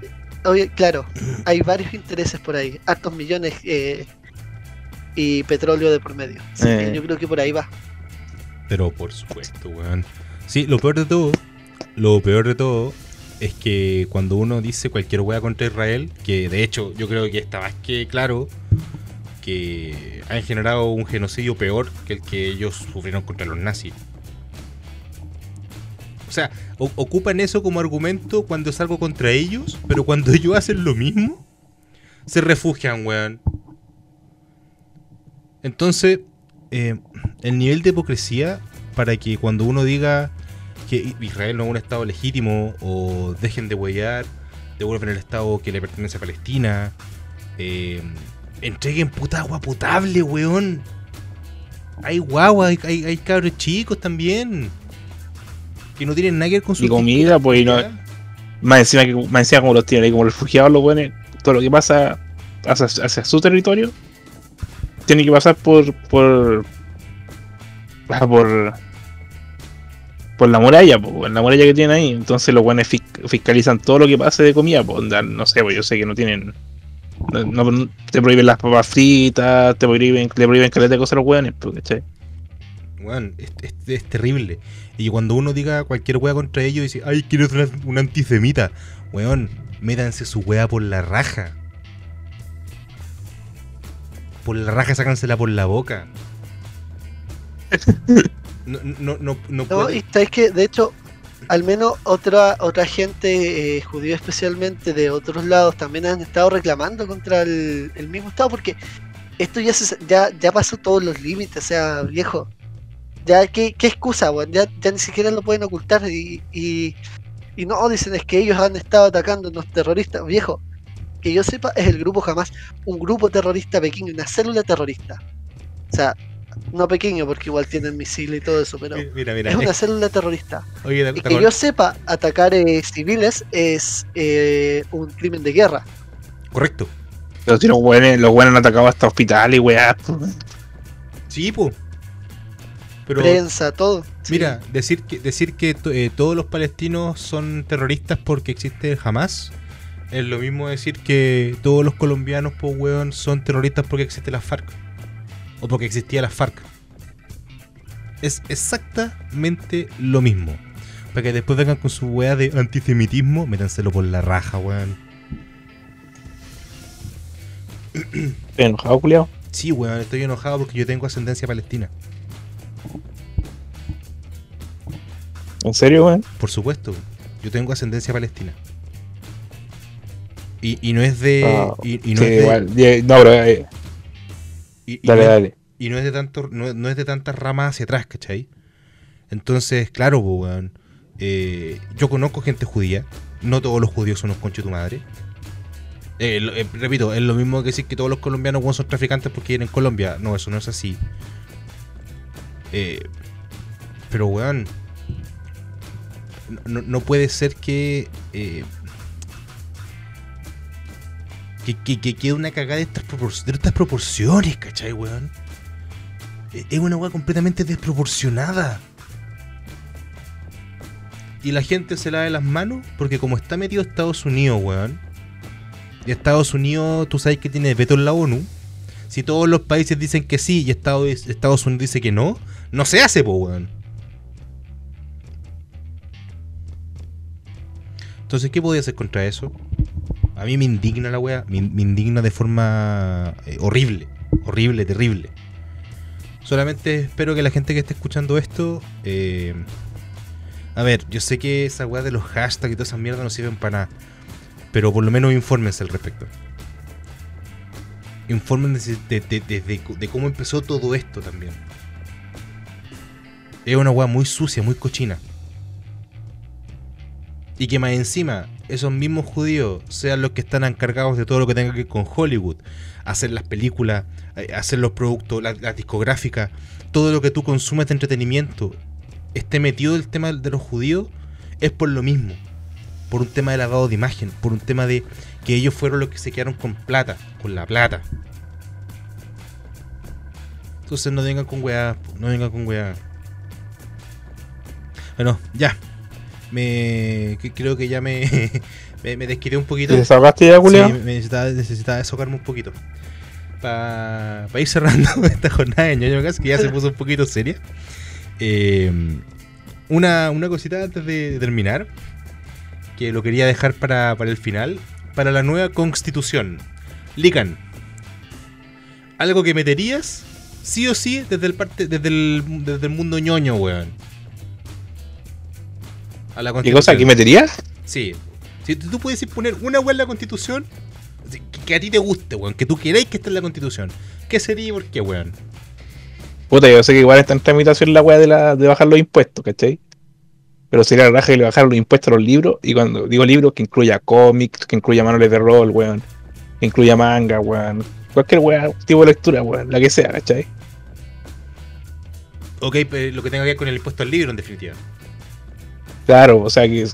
obvi- claro, hay varios intereses por ahí, hartos millones eh, y petróleo de por medio. Así que Eh. yo creo que por ahí va. Pero por supuesto, weón. Sí, lo peor de todo, lo peor de todo es que cuando uno dice cualquier weá contra Israel, que de hecho yo creo que está más que claro que han generado un genocidio peor que el que ellos sufrieron contra los nazis. O sea, ocupan eso como argumento cuando es algo contra ellos, pero cuando *laughs* ellos hacen lo mismo, se refugian, weón. Entonces, eh, el nivel de hipocresía para que cuando uno diga que Israel no es un estado legítimo o dejen de huellar, devuelven el estado que le pertenece a Palestina, eh, entreguen puta agua potable, weón. Hay guagua, hay, hay, hay cabros chicos también. Que no tienen nada que ver con su Y comida, pues, y no- Más encima, que, más encima como los tienen ahí como refugiados los buenos, todo lo que pasa hacia, hacia su territorio tiene que pasar por por ah, por por la muralla, pues, la muralla que tienen ahí. Entonces los buenos fisc- fiscalizan todo lo que pase de comida, pues, no sé, pues yo sé que no tienen no, no- te prohíben las papas fritas, te prohíben, te prohíben caleta de cosas a los buenos, pues, ¿cachai? Weón, es, es- es terrible. Y cuando uno diga cualquier wea contra ellos, dice, ay, quiero ser una- un antisemita. Weón, métanse su wea por la raja. Por la raja, sácansela por la boca. *laughs* No, no, no, no No, puede- y sabes que de hecho, al menos otra otra gente eh, judía especialmente de otros lados también han estado reclamando contra el, el mismo estado porque esto ya se, ya ya pasó todos los límites, o sea, viejo. Ya qué, qué excusa, weón, ya, ya ni siquiera lo pueden ocultar y, y y no dicen es que ellos han estado atacando a los terroristas, viejo. Que yo sepa es el grupo jamás un grupo terrorista pequeño, una célula terrorista. O sea, no pequeño porque igual tienen misiles y todo eso, pero Mira, mira. es una célula terrorista. Oye, ¿te- Y te que yo sepa, atacar eh, civiles es eh, un crimen de guerra. Correcto. Los, tiros buenos, los buenos han atacado hasta hospitales y weá. pues. Sí, po. Pero, Prensa, todo. Sí. mira, decir que, decir que to- eh, todos los palestinos son terroristas porque existe Hamas es lo mismo decir que todos los colombianos, pues, weón, son terroristas porque existe la FARC. O porque existía la FARC. Es exactamente lo mismo. Para que después vengan con su weá de antisemitismo, métanselo por la raja, weón. Estoy enojado, culiao. Sí, weón, estoy enojado porque yo tengo ascendencia palestina. ¿En serio, weón? Por supuesto, yo tengo ascendencia palestina. Y, y no es de. Ah, y, y no Sí, es de igual. No, pero eh, y- y dale, no es- dale. y no es de tanto, no, no es de tantas ramas hacia atrás, ¿cachai? Entonces, claro, weón. eh, yo conozco gente judía. No todos los judíos son unos conchos de tu madre. Eh, eh, repito, es lo mismo que decir que todos los colombianos weón, son traficantes porque vienen en Colombia. No, eso no es así. Pero, weón. No- no puede ser que. Que, que, que quede una cagada de estas, propor- de estas proporciones, ¿cachai, weón? E- Es una weá completamente desproporcionada. Y la gente se lava las manos porque como está metido Estados Unidos, weón. Y Estados Unidos, tú sabes que tiene veto en la ONU. Si todos los países dicen que sí y Estados, Estados Unidos dice que no, no se hace, po, weón. Entonces, ¿qué podía hacer contra eso? A mí me indigna la weá, me, indigna de forma eh, horrible, horrible, terrible. Solamente espero que la gente que esté escuchando esto. eh, a ver, yo sé que esa weá de los hashtags y todas esas mierdas no sirven para nada. Pero por lo menos infórmense al respecto. infórmense de- de cómo empezó todo esto también. Es una weá muy sucia, muy cochina. Y que más encima, esos mismos judíos sean los que están encargados de todo lo que tenga que ver con Hollywood. Hacer las películas, eh, hacer los productos, las las discográficas, todo lo que tú consumes de entretenimiento, esté metido el tema de los judíos, es por lo mismo. Por un tema de lavado de imagen, por un tema de que ellos fueron los que se quedaron con plata, con la plata. Entonces no vengan con weá, no vengan con weá. Bueno, ya. Me que- creo que ya me, *laughs* me, me desquité un poquito. ¿Te desahogaste ya, Sí, Julio? me necesitaba, necesitaba desahogarme un poquito. Para ir cerrando *laughs* esta jornada de ñoño que ya se puso un poquito seria. Eh, una, una cosita antes de terminar, que lo quería dejar para, para el final. Para la nueva constitución. Lican, algo que meterías, sí o sí, desde el, parte, desde el, desde el mundo ñoño, weón. A la ¿Qué cosa? ¿Aquí meterías? Sí. Si tú puedes poner una weá en la constitución que, a ti te guste, weón, que tú queráis que esté en la constitución. ¿Qué sería y por qué, weón? Puta, yo sé que igual está en tramitación la weá de, la, de bajar los impuestos, ¿cachai? Pero sería la raja que le los impuestos a los libros. Y cuando digo libros, que incluya cómics, que incluya manuales de rol, weón. Que incluya manga, weón. Cualquier weá, tipo de lectura, weón. La que sea, ¿cachai? Ok, pero lo que tenga que ver con el impuesto al libro, en definitiva. Claro, o sea que,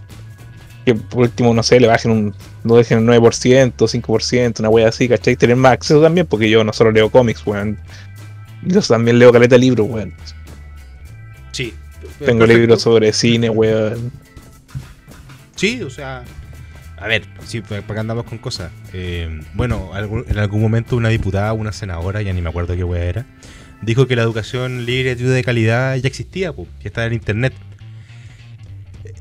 que por último, no sé, le bajen un. No dejen un 9%, 5%, una wea así, ¿cachai? Tener más acceso también, porque yo no solo leo cómics, weón. Yo también leo caleta de libros, weón. Sí. Tengo Perfecto. libros sobre cine, weón. Sí, o sea. A ver, sí, para que andamos con cosas. Eh, bueno, en algún momento una diputada, una senadora, ya ni me acuerdo qué wea era, dijo que la educación libre y de calidad ya existía, po, que estaba en internet.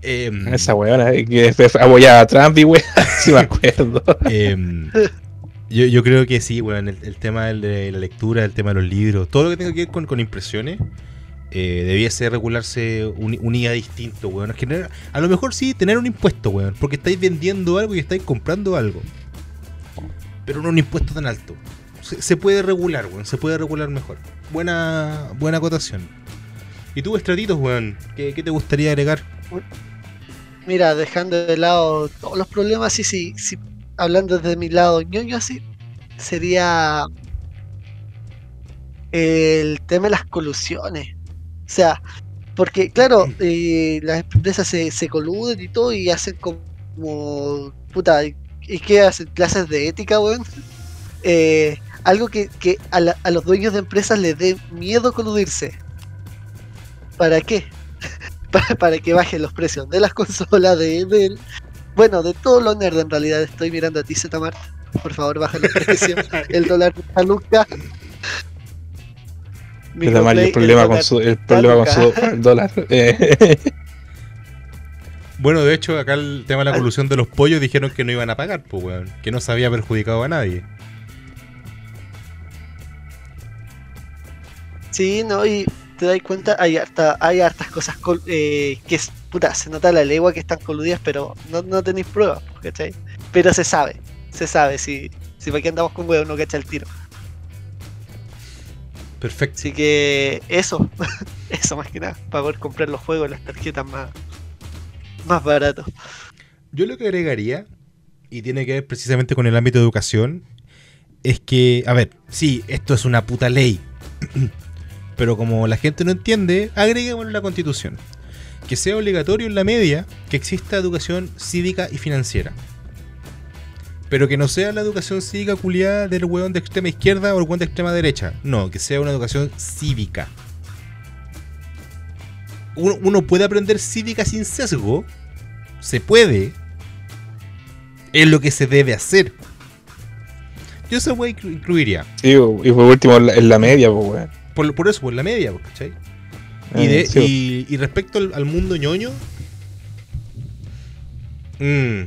Eh, Esa weona eh, que después apoyaba a Trump y weón, *laughs* sí me acuerdo. Em, yo, yo creo que sí, weón. El, el tema de la lectura, el tema de los libros, todo lo que tenga que ver con, con impresiones, eh, debiese regularse un, un IA distinto, weón. Es que a lo mejor sí tener un impuesto, weón, porque estáis vendiendo algo y estáis comprando algo. Pero no un impuesto tan alto. Se, se puede regular, weón, se puede regular mejor. Buena, buena acotación. ¿Y tú, Estratitos, weón? ¿Qué, qué te gustaría agregar? Mira, dejando de lado todos los problemas, sí, sí, sí, hablando desde mi lado ñoño así, sería el tema de las colusiones. O sea, porque claro, eh, las empresas se, se coluden y todo y hacen como, puta, ¿y qué hacen? ¿Clases de ética, weón? Eh, algo que, que a, la- a los dueños de empresas les dé miedo coludirse. ¿Para qué? Para, para que bajen los precios de las *laughs* consolas, de, del- bueno, de todo lo nerd en realidad. Estoy mirando a ti, Zetamar. Por favor, baja los precios. *laughs* el dólar está Luca. Es la Mario, el problema con su, el problema con su dólar. Eh, *laughs* Bueno, de hecho, acá el tema de la colusión de los pollos dijeron que no iban a pagar, pues, weón. Que no se había perjudicado a nadie. Sí, no, y te das cuenta, hay, harta, hay hartas cosas col- eh, que es, puta, se nota la legua que están coludidas, pero no, no tenéis pruebas, ¿cachai? Pero se sabe, se sabe, si, si para qué andamos con huevo no cacha el tiro. Perfecto. Así que eso, *laughs* eso más que nada, para poder comprar los juegos, las tarjetas más, más baratos. Yo lo que agregaría, y tiene que ver precisamente con el ámbito de educación, es que, a ver, sí, esto es una puta ley. *clears throat* Pero como la gente no entiende, agreguémoslo en la constitución. Que sea obligatorio en la media que exista educación cívica y financiera. Pero que no sea la educación cívica culiada del hueón de extrema izquierda o el hueón de extrema derecha. No, que sea una educación cívica. Uno, puede aprender cívica sin sesgo. Se puede. Es lo que se debe hacer. Yo esa wea inclu- incluiría. sí, y por último en la, en la media, pues weón. Por, por eso, por la media, ¿cachai? Y, Eh, de- sí, y, y respecto al, al mundo ñoño. Mmm.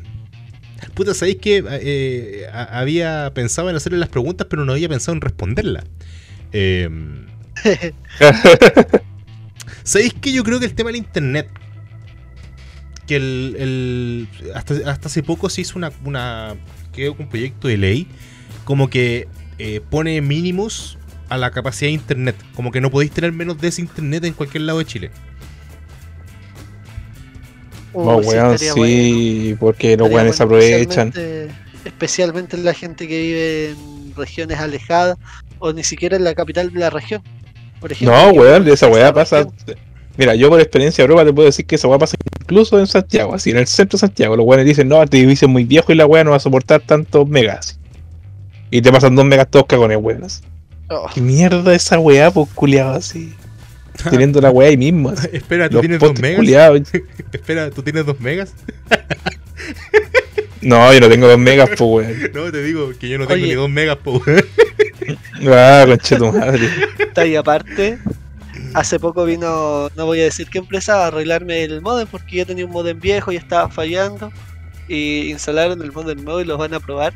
Puta, ¿sabéis que eh, a- había pensado en hacerle las preguntas, pero no había pensado en responderlas? *laughs* Eh, ¿Sabéis que yo creo que el tema del internet? Que el. el- hasta, hasta hace poco se hizo una. una creo un proyecto de ley. Como que eh, pone mínimos a la capacidad de internet. Como que no podéis tener menos de ese internet en cualquier lado de Chile. No, Uy, sí, weón, sí, porque los weones se bueno, aprovechan. Especialmente, especialmente la gente que vive en regiones alejadas o ni siquiera en la capital de la región. Por ejemplo, No, weón, esa weá pasa. región. Mira, yo por experiencia de Europa te puedo decir que esa weá pasa incluso en Santiago, así en el centro de Santiago. Los weones dicen, no, este edificio es muy viejo y la weá no va a soportar tantos megas. Y te pasan dos megas todos cagones, weón. así. Oh, ¿Qué mierda esa weá, pues culiado así? *laughs* Teniendo la weá ahí mismo. así. Espera, ¿tú Los tienes dos megas? *laughs* Espera, ¿tú tienes dos megas? *laughs* No, yo no tengo dos megas, pues weón. No, te digo que yo no tengo Oye. ni dos megas, po, weón. Ah, conche tu madre. está ahí aparte. Hace poco vino, no voy a decir qué empresa, a arreglarme el modem porque yo tenía un modem viejo y estaba fallando. Y instalaron el modem nuevo y los van a probar.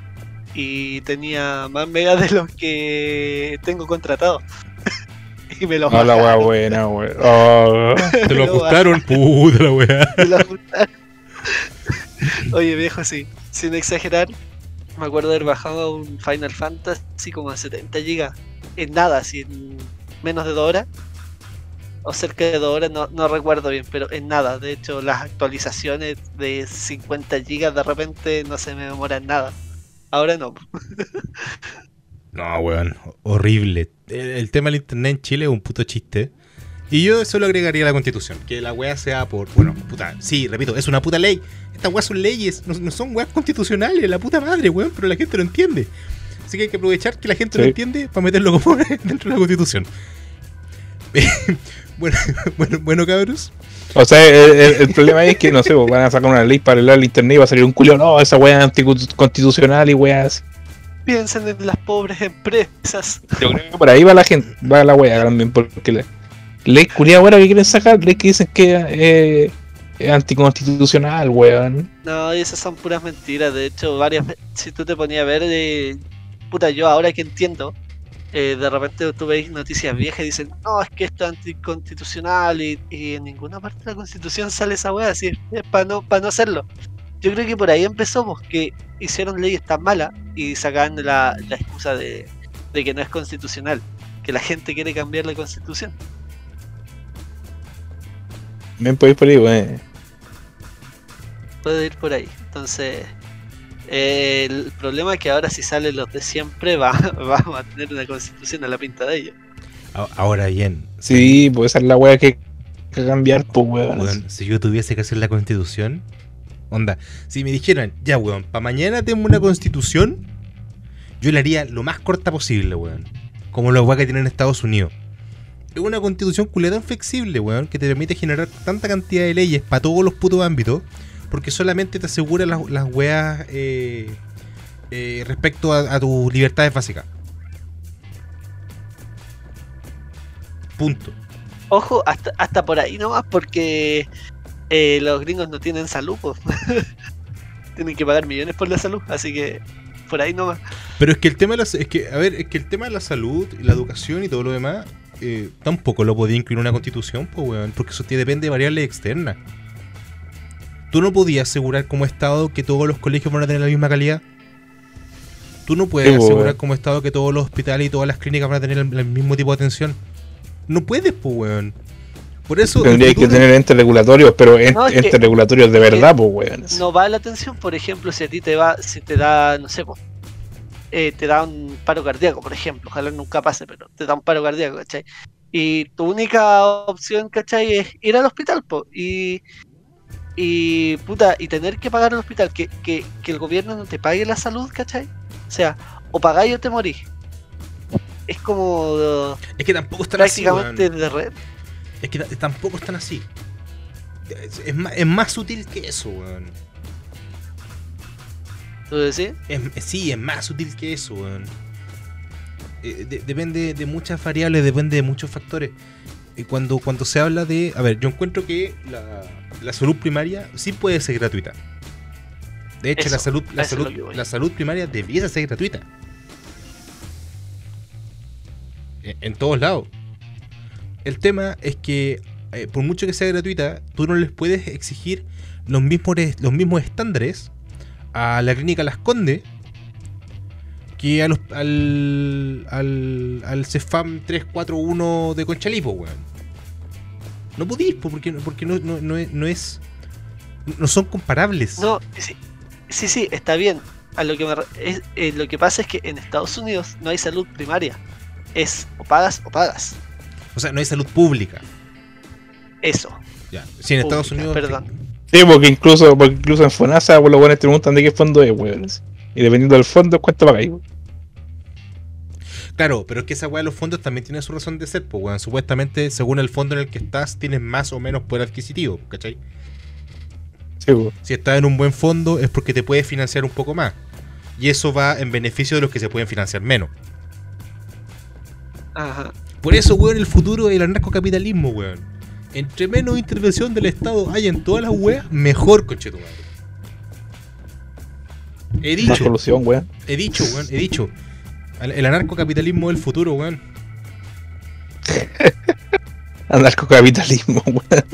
Y tenía más megas de los que tengo contratado. *laughs* y me los No, la weá bajaron, buena, *laughs* weón. Oh. Te lo ajustaron, puta la weá. *laughs* me los bajaron. Oye viejo, sí, sin exagerar, me acuerdo de haber bajado un Final Fantasy como a 70 GB en nada, así en menos de dos horas. O cerca de dos horas, no, no recuerdo bien, pero en nada. De hecho, las actualizaciones de 50 GB de repente no se me demoran nada. Ahora no. No, weón, horrible. El, el tema del internet en Chile es un puto chiste. Y yo solo agregaría a la constitución, que la weá sea por, bueno, puta, sí, repito, es una puta ley. Estas weas son leyes, no, no son weas constitucionales, la puta madre, weón, pero la gente lo entiende. Así que hay que aprovechar que la gente lo entiende para meterlo como *laughs* dentro de la constitución. *laughs* bueno, *laughs* bueno, bueno, cabros. O sea, el, el- el problema es que, no sé, pues, van a sacar una ley para el internet y va a salir un culio, no, esa weá es anticonstitucional y weá así. Piensen en las pobres empresas. Yo creo que por ahí va la gente, va la weá también, porque la ley culiada weá que quieren sacar, ley que dicen que eh, es anticonstitucional, weón. No, esas son puras mentiras. De hecho, varias si tú te ponías a ver, eh, puta, yo ahora que entiendo, eh, de repente tú veis noticias viejas y dicen, no, es que esto es anticonstitucional y, y en ninguna parte de la constitución sale esa wea, así es para no, para no hacerlo. Yo creo que por ahí empezó, pues, que hicieron leyes tan malas y sacaban la, la excusa de, de que no es constitucional, que la gente quiere cambiar la constitución. Ven por ahí por ahí, weón. puede ir por ahí. Entonces, eh, el problema es que ahora si salen los de siempre, va, *laughs* vamos a tener una constitución a la pinta de ellos. Ahora bien, Sí, pues esa es la weá que cambiar, pues weón. weón, si yo tuviese que hacer la constitución, onda, si me dijeran, ya weón, para mañana tengo una constitución, yo la haría lo más corta posible, weón. Como la weá que tienen en Estados Unidos. Es una constitución culera tan flexible, weón, que te permite generar tanta cantidad de leyes para todos los putos ámbitos, porque solamente te asegura las, las weas eh, eh, respecto a, a tus libertades básicas. Punto. Ojo, hasta, hasta por ahí nomás, porque eh, los gringos no tienen salud, pues. *laughs* tienen que pagar millones por la salud, así que por ahí nomás. Pero es que el tema de la, es que, a ver, es que el tema de la salud, la educación y todo lo demás, tampoco lo podía incluir en una constitución, pues weón, porque eso te depende de variables externas. Tú no podías asegurar como Estado que todos los colegios van a tener la misma calidad. Tú no puedes Sí, pues, asegurar weón. como Estado que todos los hospitales y todas las clínicas van a tener el, el mismo tipo de atención. No puedes, pues weón. Por eso. Tendría que tener entes regulatorios, pero en- No, es que- entes regulatorios de verdad, pues weón. no va la atención, por ejemplo, si a ti te va, si te da, no sé, po, eh, te da un paro cardíaco, por ejemplo, ojalá nunca pase, pero te da un paro cardíaco, ¿cachai? Y tu única opción, ¿cachai? Es ir al hospital, po, y, y, puta, y tener que pagar el hospital, que, que, que el gobierno no te pague la salud, ¿cachai? O sea, o pagáis o te morís. Es como Es que tampoco están así, prácticamente de red. Es que tampoco están así. Es, es más, es más sutil que eso, weón. ¿Tú decís? Es- sí, es más sutil que eso, weón. Eh, de- depende de muchas variables, depende de muchos factores. Y cuando, cuando se habla de. A ver, yo encuentro que la, la salud primaria sí puede ser gratuita. De hecho, Eso, la salud, la salud, la salud primaria debiese ser gratuita. En, en todos lados. El tema es que, eh, por mucho que sea gratuita, tú no les puedes exigir los mismos, los mismos estándares a la clínica Las Condes que a los, al, al, al CEFAM 341 de Conchalipo, weón. No podís, po, porque, porque no, no, no es, no es- no son comparables. No, sí, sí, sí, está bien. A lo que me re- es- eh, lo que pasa es que en Estados Unidos no hay salud primaria. Es o pagas o pagas. O sea, no hay salud pública. Eso. Ya. Si en Estados Unidos. perdón. Sí, porque incluso, porque incluso en FONASA, los buenos te preguntan de qué fondo es, weón. Y dependiendo del fondo, cuánto pagáis, weón. Claro, pero es que esa weá de los fondos también tiene su razón de ser, pues weón. Supuestamente, según el fondo en el que estás, tienes más o menos poder adquisitivo, ¿cachai? Sí, weón. Si estás en un buen fondo es porque te puedes financiar un poco más. Y eso va en beneficio de los que se pueden financiar menos. Ajá. Por eso, weón, el futuro del anarcocapitalismo, weón. Entre menos intervención del Estado haya en todas las weas, mejor, coche tu madre. He dicho, solución, weón. he dicho, weón, he dicho. El el anarcocapitalismo del futuro, weón. *laughs* Anarcocapitalismo, weón.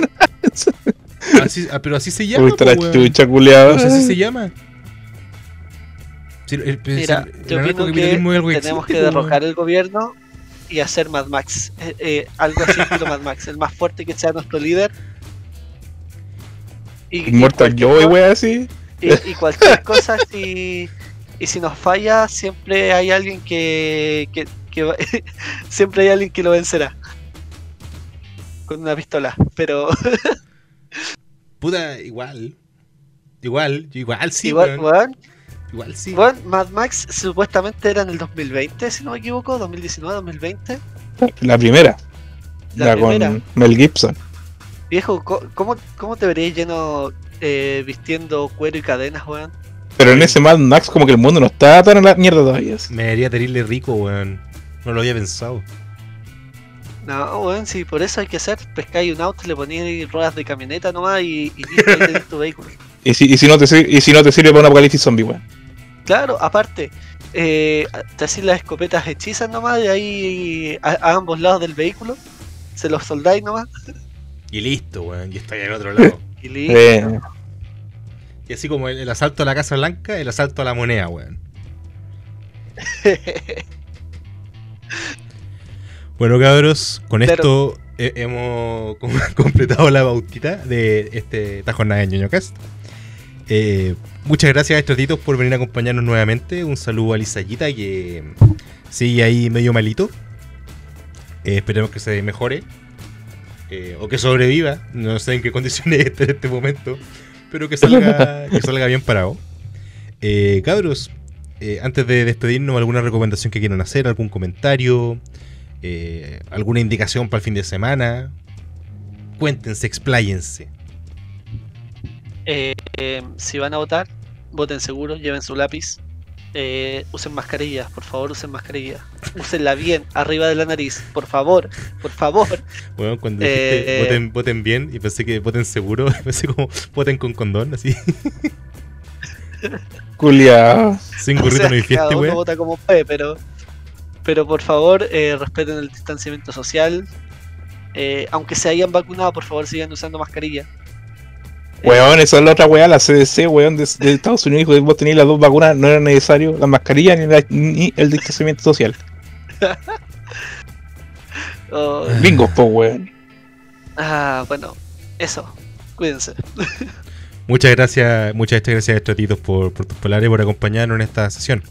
Así- ah, pero así se llama, Uy, po, está la chucha, culiado. Pues así se llama. Si el, el- Mira, el yo opino anarcocapitalismo es algo que tenemos existe, que po, weón. derrocar el gobierno y hacer Mad Max. Eh, eh, algo así *laughs* estilo Mad Max. El más fuerte que sea nuestro líder. Y, Mortal Joy, weón, así. Y, y cualquier cosa, si, y si nos falla, siempre hay alguien que, que, *laughs* siempre hay alguien que lo vencerá. Con una pistola. Pero *laughs* Puta, igual. Igual, igual sí, igual, weón, Igual sí. weón, Mad Max supuestamente era en el 2020, si no me equivoco, 2019, 2020. La primera. La La, primera. con Mel Gibson. Viejo, ¿cómo, cómo te verías lleno eh, vistiendo cuero y cadenas, weón? Pero en ese Mad Max, como que el mundo no está tan en la mierda todavía. así. Me haría terrible rico, weón. No lo había pensado. No, weón, sí, por eso hay que hacer, pescáis un auto, le ponéis ruedas de camioneta nomás y, y listo, ahí tenés tu vehículo. *laughs* Y si, y, si no te, sir- y si no te sirve para un apocalipsis zombie, weón. Claro, aparte, eh, te hacís las escopetas hechizas nomás y ahí a, a ambos lados del vehículo, se los soldáis nomás Y listo, weón. Y está ahí al otro lado. *laughs* y listo. Eh, y así como el, el asalto a la Casa Blanca, el asalto a la moneda, weón. *laughs* Bueno, cabros, con Pero- esto eh, hemos *laughs* com- completado la bautita de este, esta jornada de ñoño Cast. Eh, muchas gracias a estos titos por venir a acompañarnos nuevamente. Un saludo a Lisayita que sigue ahí medio malito. Eh, esperemos que se mejore. O que sobreviva. No sé en qué condiciones *laughs* esté en este momento. Pero que salga, que salga bien parado. Eh, cabros, eh, antes de despedirnos, ¿alguna recomendación que quieran hacer? ¿Algún comentario? Eh, ¿Alguna indicación para el fin de semana? Cuéntense, expláyense. Eh, si van a votar, voten seguro, lleven su lápiz. Eh, usen mascarillas, por favor, usen mascarillas. Úsenla bien, arriba de la nariz, por favor, por favor. Bueno, cuando dijiste Eh, voten, voten bien y pensé que voten seguro, *laughs* pensé como voten con condón, así. *laughs* culiao. Sin O gorrito sea, no hay fiesta, weón. vota como puede, pero, pero por favor, eh, respeten el distanciamiento social. Eh, aunque se hayan vacunado, por favor, sigan usando mascarilla. Weón, esa es la otra weá, la CDC, weón, de, de Estados Unidos, dijo que vos tenías las dos vacunas, no era necesario la mascarilla ni, la- ni el distanciamiento social. *laughs* oh, Bingo, po, weón. ah, bueno, eso. Cuídense. *laughs* Muchas gracias, muchas gracias Estratitos por, por tus palabras y por acompañarnos en esta sesión.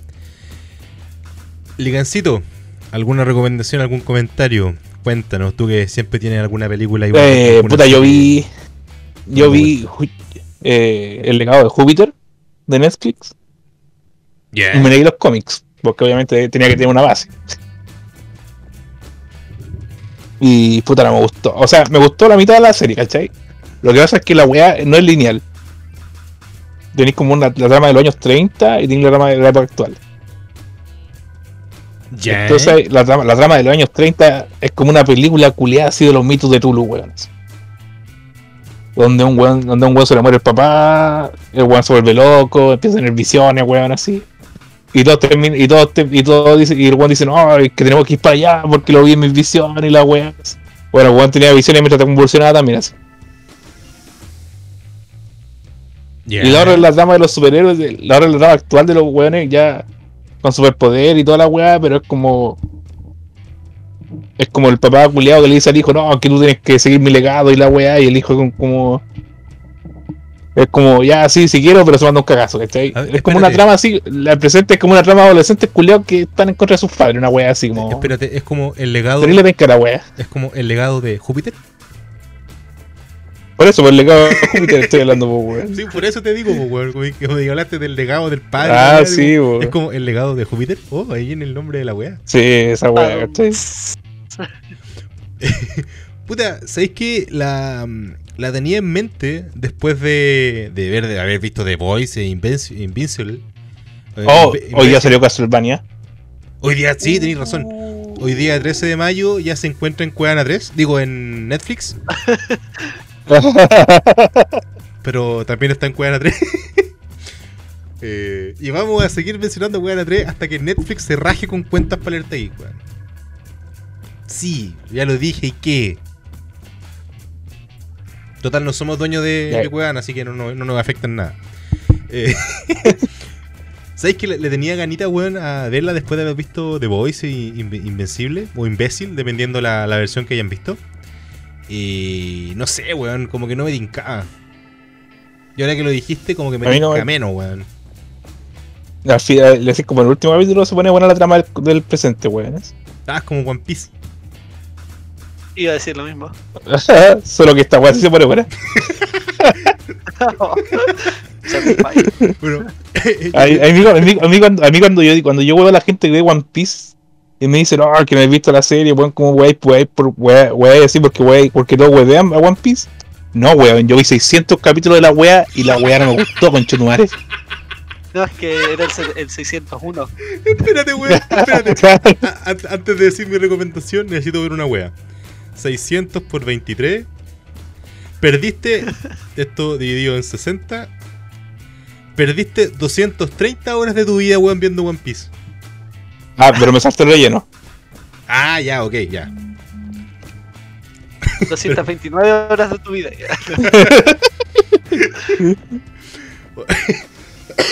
Ligancito, ¿alguna recomendación, algún comentario? Cuéntanos, tú que siempre tienes alguna película igual. Eh, puta, yo vi. Yo vi eh, El legado de Júpiter de Netflix Yeah. y me leí los cómics, porque obviamente tenía que tener una base. Y puta, no me gustó. O sea, me gustó la mitad de la serie, ¿cachai? Lo que pasa es que la weá no es lineal. Tenéis como una, la trama de los años 30 y tenéis la trama de la época actual. Ya. Entonces, la trama, la trama de los años 30 es como una película culiada así de los mitos de Tulu, weón. Donde un weón, donde un weón se le muere el papá, el weón se vuelve loco, empieza a tener visiones, weón, así. Y todos y todos te- y todos dicen, y el weón dice, no, es que tenemos que ir para allá porque lo vi en mis visiones y la weón. Bueno, el weón tenía visiones mientras te convulsionaba también así. Ya. Y la hora de la trama de los superhéroes, la hora de la trama actual de los weones ya con superpoder y toda la weá, pero es como. Es como el papá culiado que le dice al hijo, no, que tú tienes que seguir mi legado y la weá, y el hijo con- como. Es como, ya, sí, sí quiero, pero se manda un cagazo, ¿cachai? Ver, es como una trama así, la presente es como una trama de adolescentes culiados que están en contra de sus padres, una weá así como. Espérate, es como el legado. Terrible penca la weá. Es como el legado de Júpiter. Por eso, por el legado de Júpiter estoy hablando, po, weón. Sí, por eso te digo, po, weón. Como hablaste del legado del padre. Ah, weón, sí, po. Es como el legado de Júpiter. Oh, ahí en el nombre de la wea. Sí, esa weá, Ah, ¿cachai? *laughs* Puta, ¿sabéis que la, la tenía en mente después de, de ver, de haber visto The Voice e Invinci- Invincible? Eh, Oh, hoy día salió Castlevania. Hoy día, sí, tenéis razón. Hoy día, 13 de mayo, ya se encuentra en Cuevana 3. Digo, en Netflix. *laughs* Pero también está en Cuevana 3. *laughs* Eh, y vamos a seguir mencionando Cuevana 3 hasta que Netflix se raje con cuentas para el TI, weón. Sí, ya lo dije, ¿y qué? Total, no somos dueños de, de Cuevana, así que no, no- no nos afecta en nada. Eh, *laughs* ¿Sabéis que le, le tenía ganita, weón, a verla después de haber visto The Voice y Inve- Invencible? O Imbécil, dependiendo la, la versión que hayan visto. Y no sé, weón, como que no me tincaba. Y ahora que lo dijiste, como que me no tinca me- menos, weón. Al final, le decís como en el último capítulo se pone buena la trama del, del presente, weón. Ah, es como One Piece. Iba a decir lo mismo. *laughs* Solo que esta weá sí se pone buena. Bueno, A, a mí, a mí- a mí cuando, a mí cuando yo cuando yo veo a la gente que ve One Piece y me dicen, no, que no he visto la serie, weón, como wey, wey, por wey, wey, así porque wey, porque todos webean a One Piece. No, weón, yo vi 600 capítulos de la wea y la wea no me gustó, conchetumare. No, es que era el, se- el 601. espérate, weón, espérate. *laughs* Antes de decir mi recomendación, necesito ver una wea. 600 por 23. Perdiste, esto dividido en 60. Perdiste 230 horas de tu vida, weón, viendo One Piece. ah, pero me saltó el relleno. Ah, ya, ok, ya. 229 horas de tu vida. *coughs*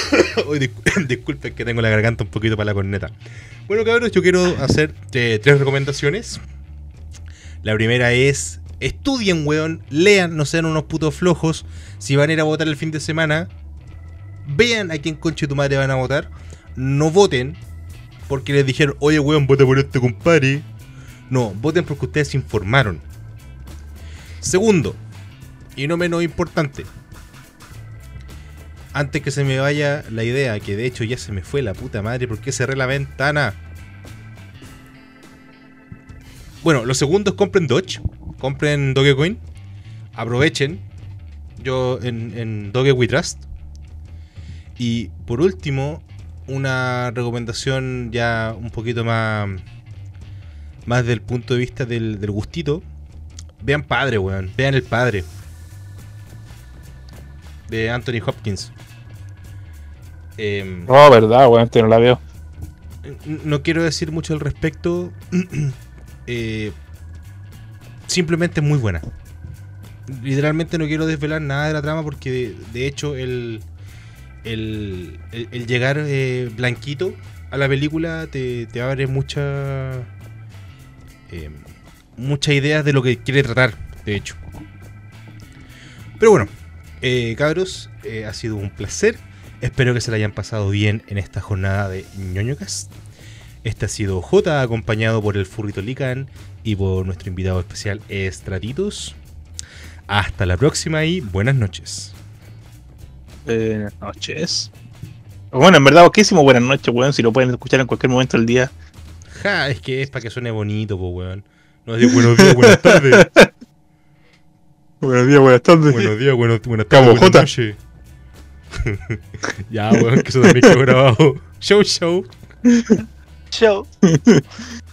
*coughs* Disculpen que tengo la garganta un poquito para la corneta. Bueno, cabros, yo quiero hacer eh, tres recomendaciones. La primera es, estudien, weón, lean, no sean unos putos flojos. Si van a ir a votar el fin de semana, vean a quién conche tu madre van a votar. No voten porque les dijeron, oye, weón, vota por este compadre. No, voten porque ustedes se informaron. Segundo, y no menos importante, antes que se me vaya la idea, que de hecho ya se me fue la puta madre, ¿por qué cerré la ventana? Bueno, los segundos compren Dodge, compren Dogecoin, aprovechen, yo en, en Doge We Trust. Y por último, una recomendación ya un poquito más, más del punto de vista del, del gustito. Vean Padre, weón, vean El Padre. De Anthony Hopkins. Em, No, verdad, weón, este no la veo. No quiero decir mucho al respecto. *clears throat* Eh, simplemente muy buena. Literalmente no quiero desvelar nada de la trama porque de, hecho el, el, llegar eh, blanquito a la película te, te abre mucha, eh, muchas ideas de lo que quiere tratar, de hecho. Pero bueno, eh, cabros, ha sido un placer. Espero que se la hayan pasado bien en esta jornada de ñoñocast. Este ha sido J, acompañado por el Furrito Lican y por nuestro invitado especial Estratitos. Hasta la próxima y buenas noches. Buenas noches. Bueno, en verdad, poquísimo buenas noches, weón, si lo pueden escuchar en cualquier momento del día. Ja, es que es para que suene bonito, pues, weón. No digo buenos días, buenas *laughs* tardes. Buenos días, buenas tardes. Buenos días, buenas Cabo tardes, buenas J. *laughs* ya, weón, que eso también quedó grabado. Show, show. *laughs* Show. *laughs*